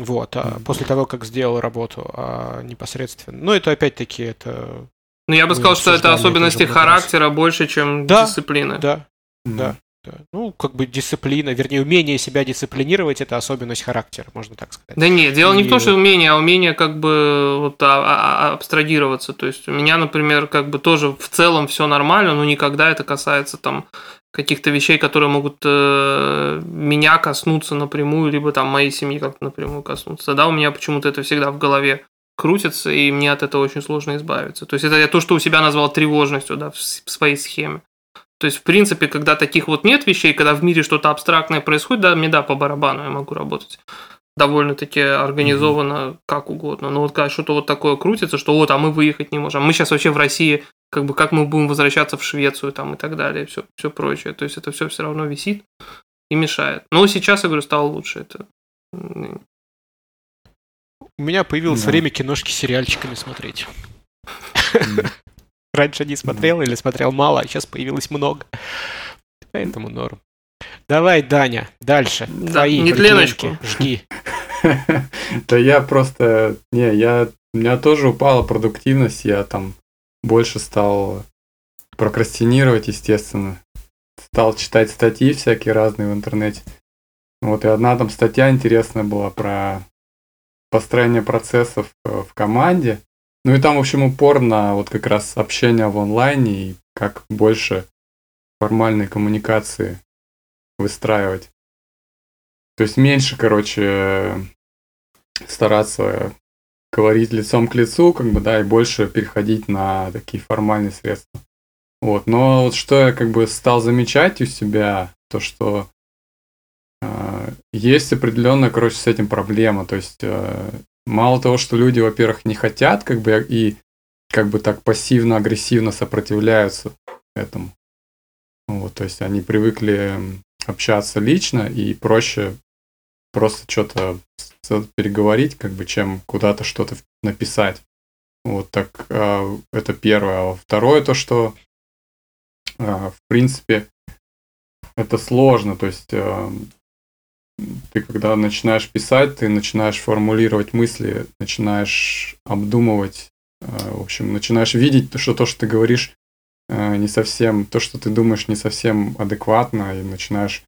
Вот, а после того, как сделал работу а непосредственно. Ну, это опять-таки это. Ну, я бы сказал, что это особенности характера больше, чем да, дисциплины. Да, mm-hmm. да. Да. Ну, как бы дисциплина, вернее, умение себя дисциплинировать это особенность характера, можно так сказать. Да нет, дело и... не в том, что умение, а умение как бы вот а, а, а, абстрагироваться. То есть у меня, например, как бы тоже в целом все нормально, но никогда это касается там каких-то вещей, которые могут э, меня коснуться напрямую, либо там моей семьи как-то напрямую коснуться. Да, у меня почему-то это всегда в голове крутится, и мне от этого очень сложно избавиться. То есть это я то, что у себя назвал тревожностью, да, в своей схеме. То есть, в принципе, когда таких вот нет вещей, когда в мире что-то абстрактное происходит, да, мне да, по барабану я могу работать довольно-таки организовано mm-hmm. как угодно. Но вот когда что-то вот такое крутится, что вот, а мы выехать не можем. Мы сейчас вообще в России, как бы, как мы будем возвращаться в Швецию там и так далее, все, все прочее. То есть это все все равно висит и мешает. Но сейчас, я говорю, стало лучше. Это... У меня появилось да. время киношки сериальчиками смотреть. Раньше не смотрел или смотрел мало, а сейчас появилось много. Поэтому норм. Давай, Даня, дальше. Да, Твои не тленочку. Жги. Да я просто... Не, я... У меня тоже упала продуктивность, я там больше стал прокрастинировать, естественно. Стал читать статьи всякие разные в интернете. Вот, и одна там статья интересная была про построение процессов э, в команде. Ну и там, в общем, упор на вот как раз общение в онлайне и как больше формальной коммуникации выстраивать. То есть меньше, короче, стараться говорить лицом к лицу, как бы, да, и больше переходить на такие формальные средства. Вот, но вот что я как бы стал замечать у себя, то что э, есть определенная, короче, с этим проблема. То есть э, мало того, что люди, во-первых, не хотят, как бы и как бы так пассивно-агрессивно сопротивляются этому. Вот, то есть они привыкли общаться лично и проще просто что-то переговорить, как бы, чем куда-то что-то написать. Вот так э, это первое. А второе то, что э, в принципе это сложно. То есть э, ты когда начинаешь писать, ты начинаешь формулировать мысли, начинаешь обдумывать, э, в общем, начинаешь видеть, что то, что ты говоришь, Э, не совсем, то, что ты думаешь, не совсем адекватно, и начинаешь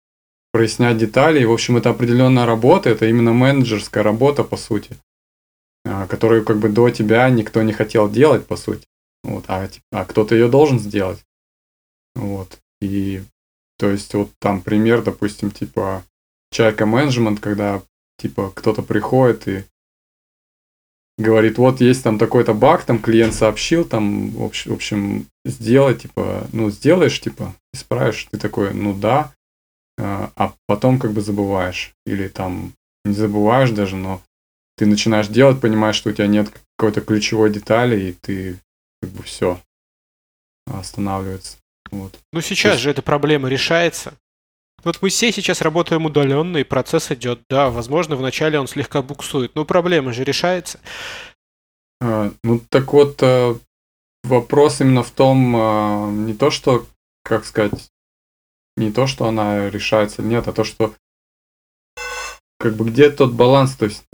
прояснять детали. И, в общем, это определенная работа, это именно менеджерская работа, по сути, э, которую как бы до тебя никто не хотел делать, по сути. Вот, а, а кто-то ее должен сделать. Вот. И то есть вот там пример, допустим, типа чайка менеджмент, когда типа кто-то приходит и говорит, вот есть там такой-то баг, там клиент сообщил, там, в общем, сделай, типа, ну, сделаешь, типа, исправишь, ты такой, ну да, а, а потом как бы забываешь. Или там не забываешь даже, но ты начинаешь делать, понимаешь, что у тебя нет какой-то ключевой детали, и ты как бы все останавливается. Вот. Ну сейчас есть... же эта проблема решается. Вот мы все сейчас работаем удаленно, и процесс идет. Да, возможно, вначале он слегка буксует, но проблема же решается. А, ну так вот, э, вопрос именно в том, а, не то, что, как сказать, не то, что она решается, нет, а то, что как бы где тот баланс, то есть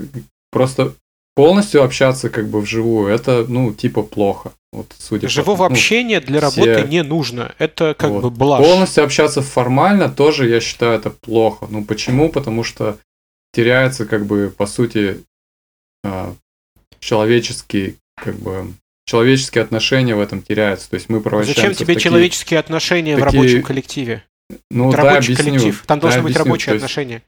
просто полностью общаться как бы вживую, это, ну, типа плохо. Вот, судя Живого по, ну, общения для работы не нужно. Это как вот. бы блажь. Полностью общаться формально тоже, я считаю, это плохо. Ну почему? Потому что теряется, как бы, по сути, а, человеческий, как бы, человеческие отношения в этом теряются. То есть мы превращаемся Зачем тебе такие, человеческие отношения такие... в рабочем коллективе? Ну, это да, рабочий объясню. коллектив. Там да, должны объясню. быть рабочие есть, отношения.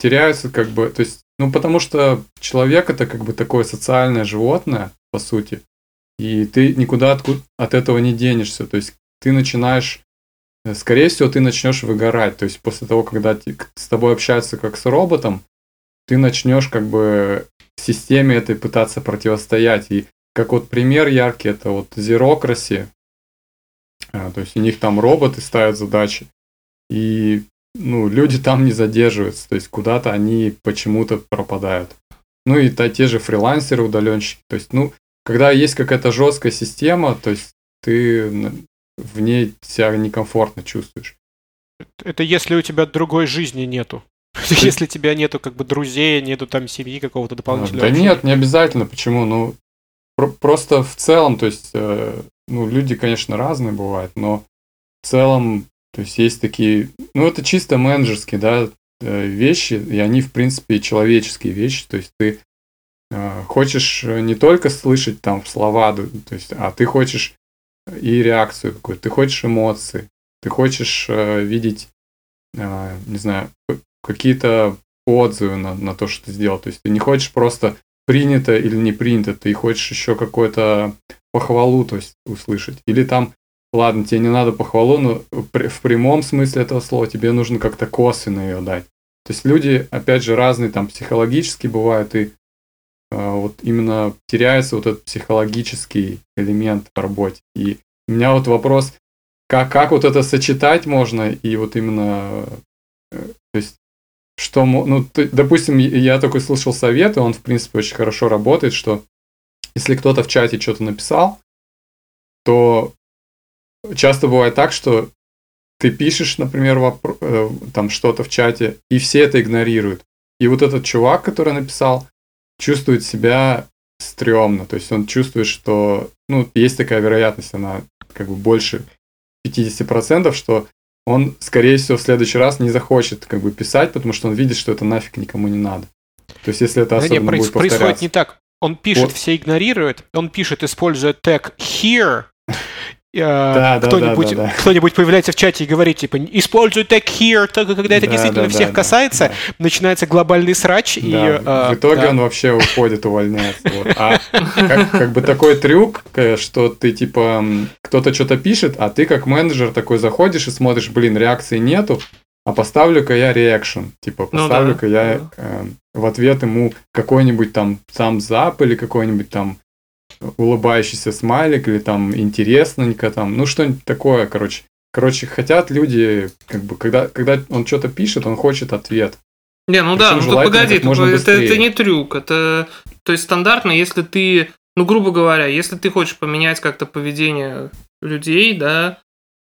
Теряются, как бы, то есть, ну, потому что человек это как бы такое социальное животное, по сути. И ты никуда от этого не денешься. То есть ты начинаешь, э, скорее всего, ты начнешь выгорать. То есть после того, когда с тобой общаются как с роботом, ты начнешь как бы системе этой пытаться противостоять. И как вот пример яркий, это вот Zerocracy. А, то есть у них там роботы ставят задачи. И ну, люди там не задерживаются. То есть куда-то они почему-то пропадают. Ну и та, те же фрилансеры, удаленщики. То есть, ну, когда есть какая-то жесткая система, то есть ты в ней себя некомфортно чувствуешь. Это если у тебя другой жизни нету. Если тебя нету как бы друзей, нету там семьи какого-то дополнительного. Да нет, не обязательно. Почему? Ну, про- просто в целом, то есть, э, ну, люди, конечно, разные бывают, но в целом, то есть, есть такие, ну, это чисто менеджерские, да, э, вещи, и они, в принципе, человеческие вещи, то есть, ты хочешь э, не только слышать там слова, то есть, а ты хочешь и реакцию какую-то, ты хочешь эмоции, ты хочешь э, видеть, э, не знаю, какие-то отзывы на, на то, что ты сделал. То есть ты не хочешь просто принято или не принято, ты хочешь еще какую-то похвалу то есть, услышать. Или там ладно, тебе не надо похвалу, но в прямом смысле этого слова тебе нужно как-то косвенно ее дать. То есть люди, опять же, разные там психологически бывают, и э, вот именно теряется вот этот психологический элемент в работе. И у меня вот вопрос, как, как вот это сочетать можно, и вот именно, э, то есть, что, ну, ты, допустим, я такой слышал совет, и он, в принципе, очень хорошо работает, что если кто-то в чате что-то написал, то часто бывает так, что ты пишешь, например, вопро- э, там что-то в чате, и все это игнорируют. И вот этот чувак, который написал, чувствует себя стрёмно. То есть он чувствует, что ну, есть такая вероятность, она как бы больше 50%, что он, скорее всего, в следующий раз не захочет как бы писать, потому что он видит, что это нафиг никому не надо. То есть, если это особенно да будет происходит не так. Он пишет, вот. все игнорируют, он пишет, используя тег here, да, кто-нибудь, да, да, да. кто-нибудь появляется в чате и говорит, типа, используй тег here, только когда это да, действительно да, всех да, касается, да. начинается глобальный срач. Да, и, в э, итоге да. он вообще уходит, увольняется. Вот. А как, как бы такой трюк, э, что ты, типа, кто-то что-то пишет, а ты как менеджер такой заходишь и смотришь, блин, реакции нету, а поставлю-ка я реакшн, типа, поставлю-ка ну, да, я э, в ответ ему какой-нибудь там сам зап или какой-нибудь там улыбающийся смайлик или там интересненько там, ну что-нибудь такое, короче. Короче, хотят люди, как бы, когда, когда он что-то пишет, он хочет ответ. Не, ну да, ну погоди, это, это, это не трюк, это, то есть стандартно, если ты, ну грубо говоря, если ты хочешь поменять как-то поведение людей, да,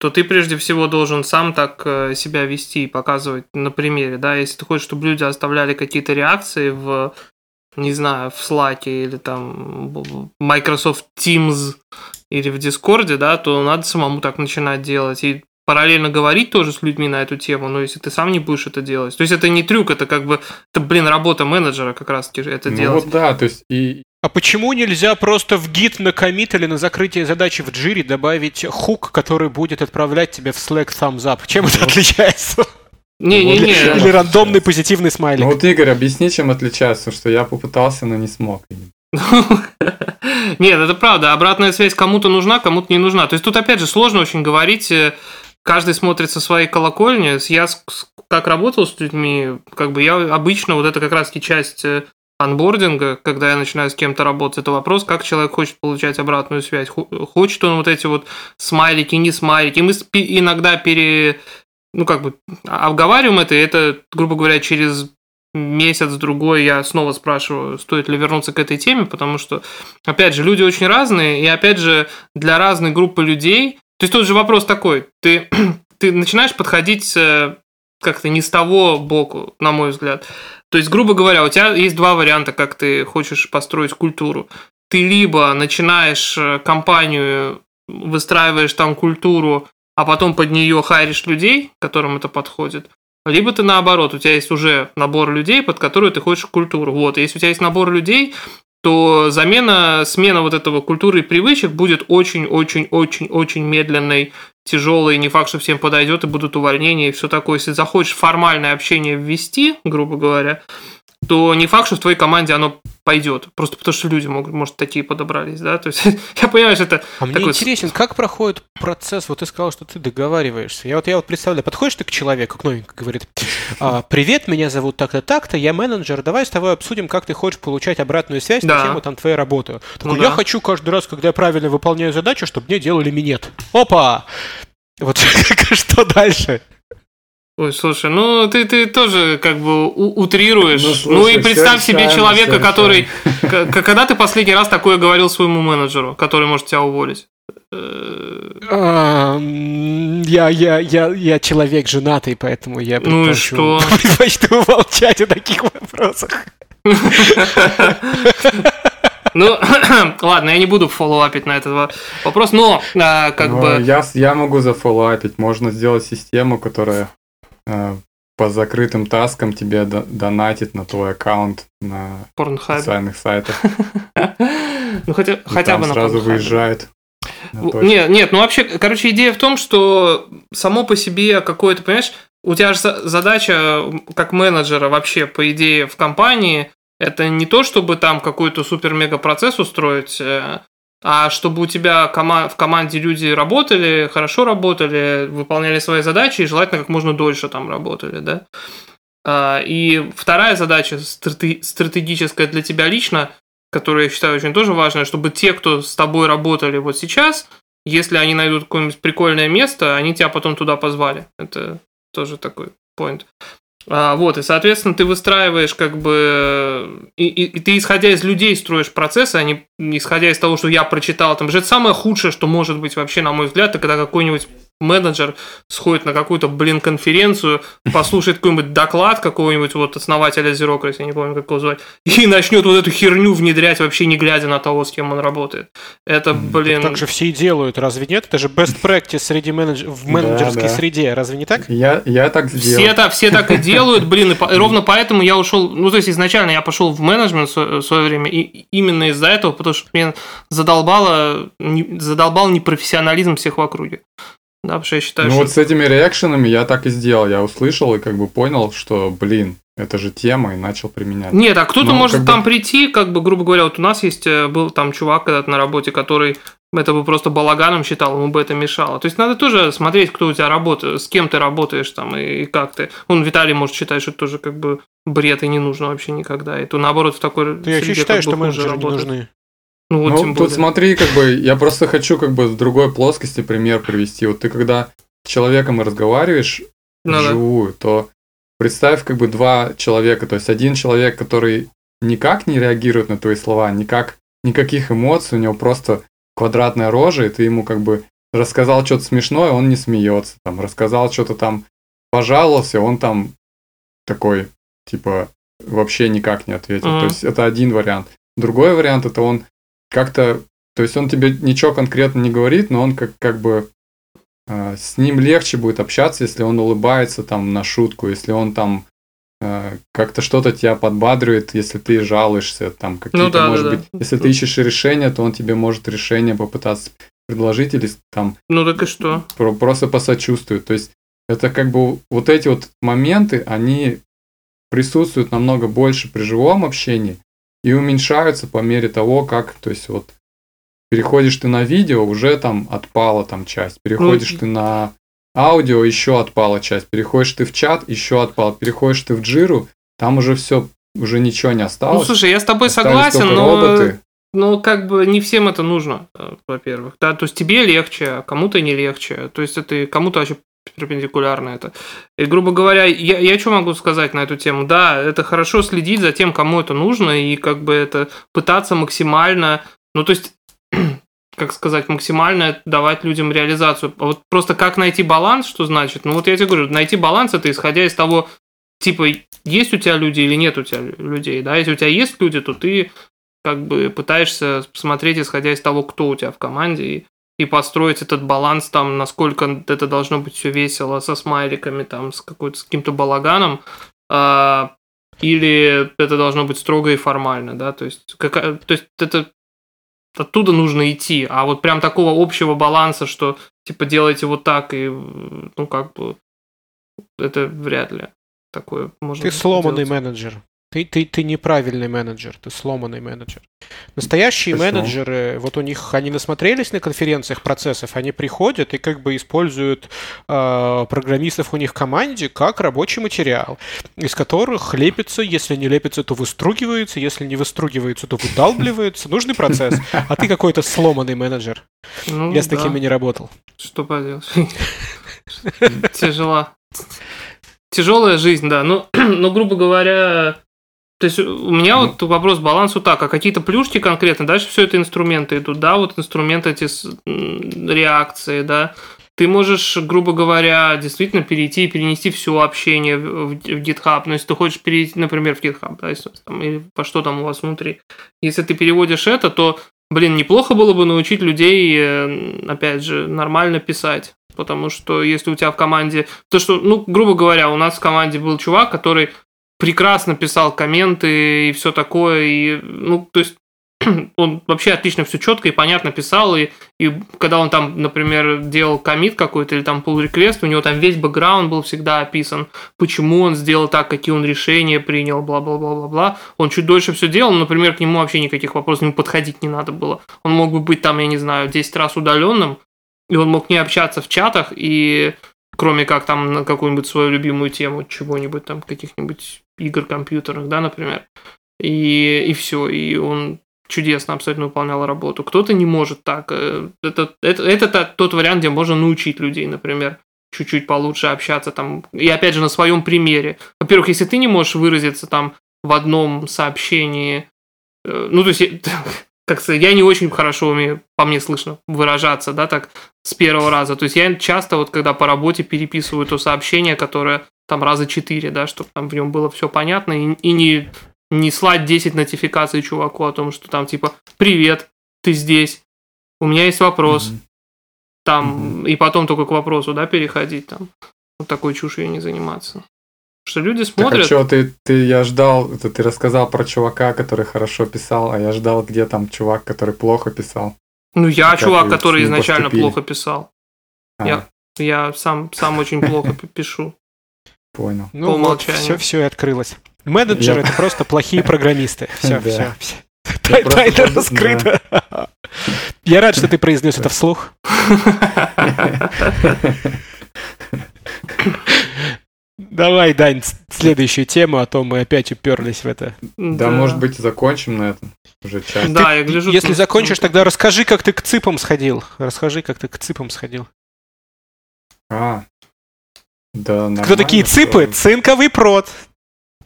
то ты прежде всего должен сам так э, себя вести и показывать на примере, да, если ты хочешь, чтобы люди оставляли какие-то реакции в не знаю, в Slack или там Microsoft Teams или в Discord, да, то надо самому так начинать делать. И параллельно говорить тоже с людьми на эту тему, но если ты сам не будешь это делать. То есть это не трюк, это как бы, это, блин, работа менеджера как раз это ну делать. Вот да, то есть и... А почему нельзя просто в гид на комит или на закрытие задачи в джире добавить хук, который будет отправлять тебе в Slack thumbs up? Чем это отличается? Не-не-не. Или рандомный позитивный смайлик. Ну вот, Игорь, объясни, чем отличается, что я попытался, но не смог. Нет, это правда. Обратная связь кому-то нужна, кому-то не нужна. То есть тут, опять же, сложно очень говорить. Э, каждый смотрит со своей колокольни. Я как работал с людьми, как бы я обычно, вот это как раз и часть э, анбординга, когда я начинаю с кем-то работать, это вопрос, как человек хочет получать обратную связь. Хочет он вот эти вот смайлики, не смайлики. Мы иногда пере, ну, как бы обговариваем это, и это, грубо говоря, через месяц-другой я снова спрашиваю, стоит ли вернуться к этой теме, потому что, опять же, люди очень разные, и, опять же, для разной группы людей... То есть, тут же вопрос такой, ты, ты начинаешь подходить как-то не с того боку, на мой взгляд. То есть, грубо говоря, у тебя есть два варианта, как ты хочешь построить культуру. Ты либо начинаешь э, компанию, выстраиваешь там культуру а потом под нее хайришь людей, которым это подходит, либо ты наоборот, у тебя есть уже набор людей, под которые ты хочешь культуру. Вот, если у тебя есть набор людей, то замена, смена вот этого культуры и привычек будет очень-очень-очень-очень медленной, тяжелой, не факт, что всем подойдет, и будут увольнения и все такое. Если захочешь формальное общение ввести, грубо говоря, то не факт, что в твоей команде оно пойдет. Просто потому что люди могут, может, такие подобрались, да. То есть я понимаю, что это. А мне интересен, как проходит процесс? Вот ты сказал, что ты договариваешься. Я вот я вот представляю, подходишь ты к человеку, к новенькому, говорит: а, Привет, меня зовут так-то, так-то, я менеджер. Давай с тобой обсудим, как ты хочешь получать обратную связь да. на тему там твоей работы. Такой, ну, я да. хочу каждый раз, когда я правильно выполняю задачу, чтобы мне делали минет. Опа! Вот что дальше? Ой, слушай, ну ты, ты тоже как бы утрируешь. Ну, слушай, ну и представь себе решаем, человека, который... Когда ты последний раз такое говорил своему менеджеру, который может тебя уволить? А, я, я, я, я человек женатый, поэтому я ну и что? предпочту молчать о таких вопросах. Ну, ладно, я не буду фоллоуапить на этот вопрос, но а, как но бы... Я, я могу зафоллоуапить. Можно сделать систему, которая по закрытым таскам тебе донатит на твой аккаунт на Pornhub. социальных сайтах. Ну, хотя, хотя бы на сразу выезжает. Нет, нет, ну вообще, короче, идея в том, что само по себе какое-то, понимаешь, у тебя же задача как менеджера вообще, по идее, в компании, это не то, чтобы там какой-то супер-мега процесс устроить, э, а чтобы у тебя в команде люди работали, хорошо работали, выполняли свои задачи и желательно как можно дольше там работали, да. А, и вторая задача стратегическая для тебя лично, которую я считаю очень тоже важной, чтобы те, кто с тобой работали вот сейчас, если они найдут какое-нибудь прикольное место, они тебя потом туда позвали. Это тоже такой point. А, вот, и, соответственно, ты выстраиваешь как бы... И, и, и ты, исходя из людей, строишь процессы, а не исходя из того, что я прочитал. Там же это самое худшее, что может быть вообще, на мой взгляд, это когда какой-нибудь менеджер сходит на какую-то, блин, конференцию, послушает какой-нибудь доклад какого-нибудь вот основателя Xerox, я не помню, как его звать, и начнет вот эту херню внедрять, вообще не глядя на того, с кем он работает. Это, блин... Так, так же все и делают, разве нет? Это же best practice среди менедж... в менеджерской да, да. среде, разве не так? Я, я так сделал. Все, так, все так и делают, блин, и, по... и ровно поэтому я ушел, ну, то есть изначально я пошел в менеджмент в свое время, и именно из-за этого, потому что меня задолбало, задолбал непрофессионализм всех в округе. Да, потому что я считаю, ну что... вот с этими реакшенами я так и сделал. Я услышал и как бы понял, что, блин, это же тема, и начал применять. Нет, а кто-то Но, может там бы... прийти, как бы, грубо говоря, вот у нас есть, э, был там чувак когда-то на работе, который это бы просто балаганом считал, ему бы это мешало. То есть надо тоже смотреть, кто у тебя работает, с кем ты работаешь там и, и как ты. Он Виталий может считать, что это тоже как бы бред и не нужно вообще никогда. И то наоборот в такой Ты вообще считаешь, что менеджеры не нужны? Ну, вот ну тут смотри, как бы, я просто хочу как бы в другой плоскости пример привести. Вот ты когда с человеком разговариваешь ну, вживую, да. то представь как бы два человека. То есть один человек, который никак не реагирует на твои слова, никак, никаких эмоций, у него просто квадратная рожа, и ты ему как бы рассказал что-то смешное, он не смеется. Там, рассказал что-то там, пожаловался, он там такой, типа, вообще никак не ответил. Mm-hmm. То есть это один вариант. Другой вариант это он как-то, то есть он тебе ничего конкретно не говорит, но он как, как бы э, с ним легче будет общаться, если он улыбается там на шутку, если он там э, как-то что-то тебя подбадривает, если ты жалуешься, там какие-то, ну, да, может да, быть, да. если ты ищешь решение, то он тебе может решение попытаться предложить или там... Ну так и что? Про- просто посочувствует. То есть это как бы вот эти вот моменты, они присутствуют намного больше при живом общении, и уменьшаются по мере того, как, то есть вот переходишь ты на видео, уже там отпала там часть, переходишь ну, ты на аудио, еще отпала часть, переходишь ты в чат, еще отпала, переходишь ты в джиру, там уже все, уже ничего не осталось. Ну слушай, я с тобой согласен, но роботы. Ну, как бы не всем это нужно, э, во-первых. Да, то есть тебе легче, а кому-то не легче. То есть это кому-то вообще перпендикулярно это. И, грубо говоря, я, я что могу сказать на эту тему? Да, это хорошо следить за тем, кому это нужно, и как бы это пытаться максимально, ну, то есть, как сказать, максимально давать людям реализацию. А вот просто как найти баланс, что значит? Ну, вот я тебе говорю, найти баланс это исходя из того, типа, есть у тебя люди или нет у тебя людей, да? Если у тебя есть люди, то ты как бы пытаешься смотреть, исходя из того, кто у тебя в команде, и и построить этот баланс там, насколько это должно быть все весело со смайликами, там, с, какой-то, с каким-то балаганом, а, или это должно быть строго и формально, да, то есть, как, то есть это оттуда нужно идти, а вот прям такого общего баланса, что типа делайте вот так и ну как бы это вряд ли такое можно. Ты сломанный делать. менеджер. Ты, ты, ты неправильный менеджер, ты сломанный менеджер. Настоящие Почему? менеджеры, вот у них, они насмотрелись на конференциях процессов, они приходят и как бы используют э, программистов у них в команде как рабочий материал, из которых лепится, если не лепится, то выстругивается, если не выстругивается, то выдалбливается. Нужный процесс. А ты какой-то сломанный менеджер. Ну, Я с да. такими не работал. Что поделать? Тяжела. Тяжелая жизнь, да. Ну, но, грубо говоря, то есть у меня ну. вот вопрос балансу так, а какие-то плюшки конкретно, дальше все это инструменты идут, да, вот инструменты эти реакции, да, ты можешь, грубо говоря, действительно перейти и перенести все общение в, GitHub. Но если ты хочешь перейти, например, в GitHub, да, если, там, или по что там у вас внутри, если ты переводишь это, то, блин, неплохо было бы научить людей, э, опять же, нормально писать. Потому что если у тебя в команде... То, что, ну, грубо говоря, у нас в команде был чувак, который прекрасно писал комменты и все такое. И, ну, то есть он вообще отлично все четко и понятно писал, и, и когда он там, например, делал комит какой-то или там pull request, у него там весь бэкграунд был всегда описан, почему он сделал так, какие он решения принял, бла-бла-бла-бла-бла. Он чуть дольше все делал, например, к нему вообще никаких вопросов, к нему подходить не надо было. Он мог бы быть там, я не знаю, 10 раз удаленным, и он мог не общаться в чатах, и кроме как там на какую-нибудь свою любимую тему, чего-нибудь там, каких-нибудь игр компьютерных, да, например. И, и все, и он чудесно абсолютно выполнял работу. Кто-то не может так. Э, это, это, это тот вариант, где можно научить людей, например, чуть-чуть получше общаться там. И опять же, на своем примере. Во-первых, если ты не можешь выразиться там в одном сообщении, э, ну, то есть, как сказать, я не очень хорошо умею, по мне слышно, выражаться, да, так, с первого раза. То есть я часто вот, когда по работе переписываю то сообщение, которое там раза четыре, да, чтобы там в нем было все понятно, и, и не, не слать 10 нотификаций чуваку о том, что там типа «Привет, ты здесь, у меня есть вопрос». Mm-hmm. Там, mm-hmm. и потом только к вопросу, да, переходить там. Вот такой чушью не заниматься. Что люди смотрят... Так, а что, ты, ты, я ждал, это ты рассказал про чувака, который хорошо писал, а я ждал, где там чувак, который плохо писал. Ну, я как чувак, который изначально поступили. плохо писал. А. Я, я сам, сам очень плохо пишу. Понял. Ну, По умолчанию. все, все и открылось. Менеджеры это просто плохие программисты. Все, все, все. Тайна раскрыта. Я рад, что ты произнес это вслух. Давай, Дань, следующую тему, а то мы опять уперлись в это. Да, да. может быть, закончим на этом уже час. Да, я гляжу. Если закончишь, тогда расскажи, как ты к ципам сходил. Расскажи, как ты к ципам сходил. А, да, Кто такие ципы? Цинковый прод.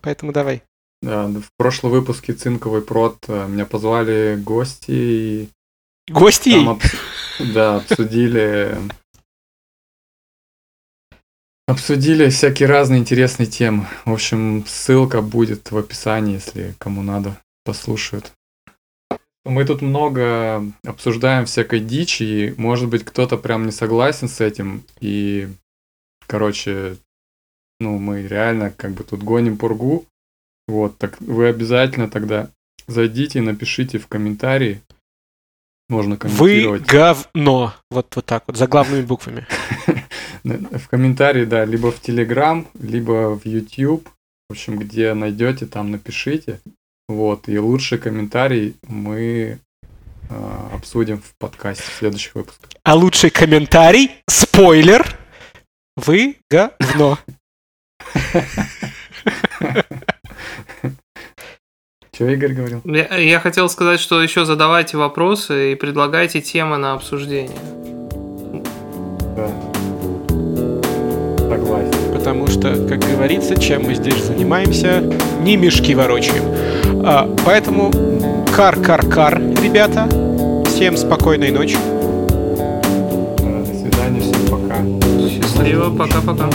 Поэтому давай. Да, в прошлом выпуске Цинковый прод э, меня позвали гости и... Гости? Об... Да, обсудили Обсудили всякие разные интересные темы. В общем, ссылка будет в описании, если кому надо, послушают. Мы тут много обсуждаем всякой дичи, и, может быть, кто-то прям не согласен с этим, и, короче, ну, мы реально как бы тут гоним пургу. Вот, так вы обязательно тогда зайдите и напишите в комментарии. Можно комментировать. Вы говно. Вот, вот так вот, за главными буквами. В комментарии, да, либо в Телеграм, либо в YouTube. В общем, где найдете, там напишите. Вот, и лучший комментарий мы э, обсудим в подкасте в следующих выпусках. А лучший комментарий, спойлер, вы говно. Что Игорь говорил? Я, я хотел сказать, что еще задавайте вопросы и предлагайте темы на обсуждение. Да. Согласен. Потому что, как говорится, чем мы здесь занимаемся, не мешки ворочаем. А, поэтому кар-кар-кар, ребята. Всем спокойной ночи. До свидания, всем пока. Счастливо, пока-пока.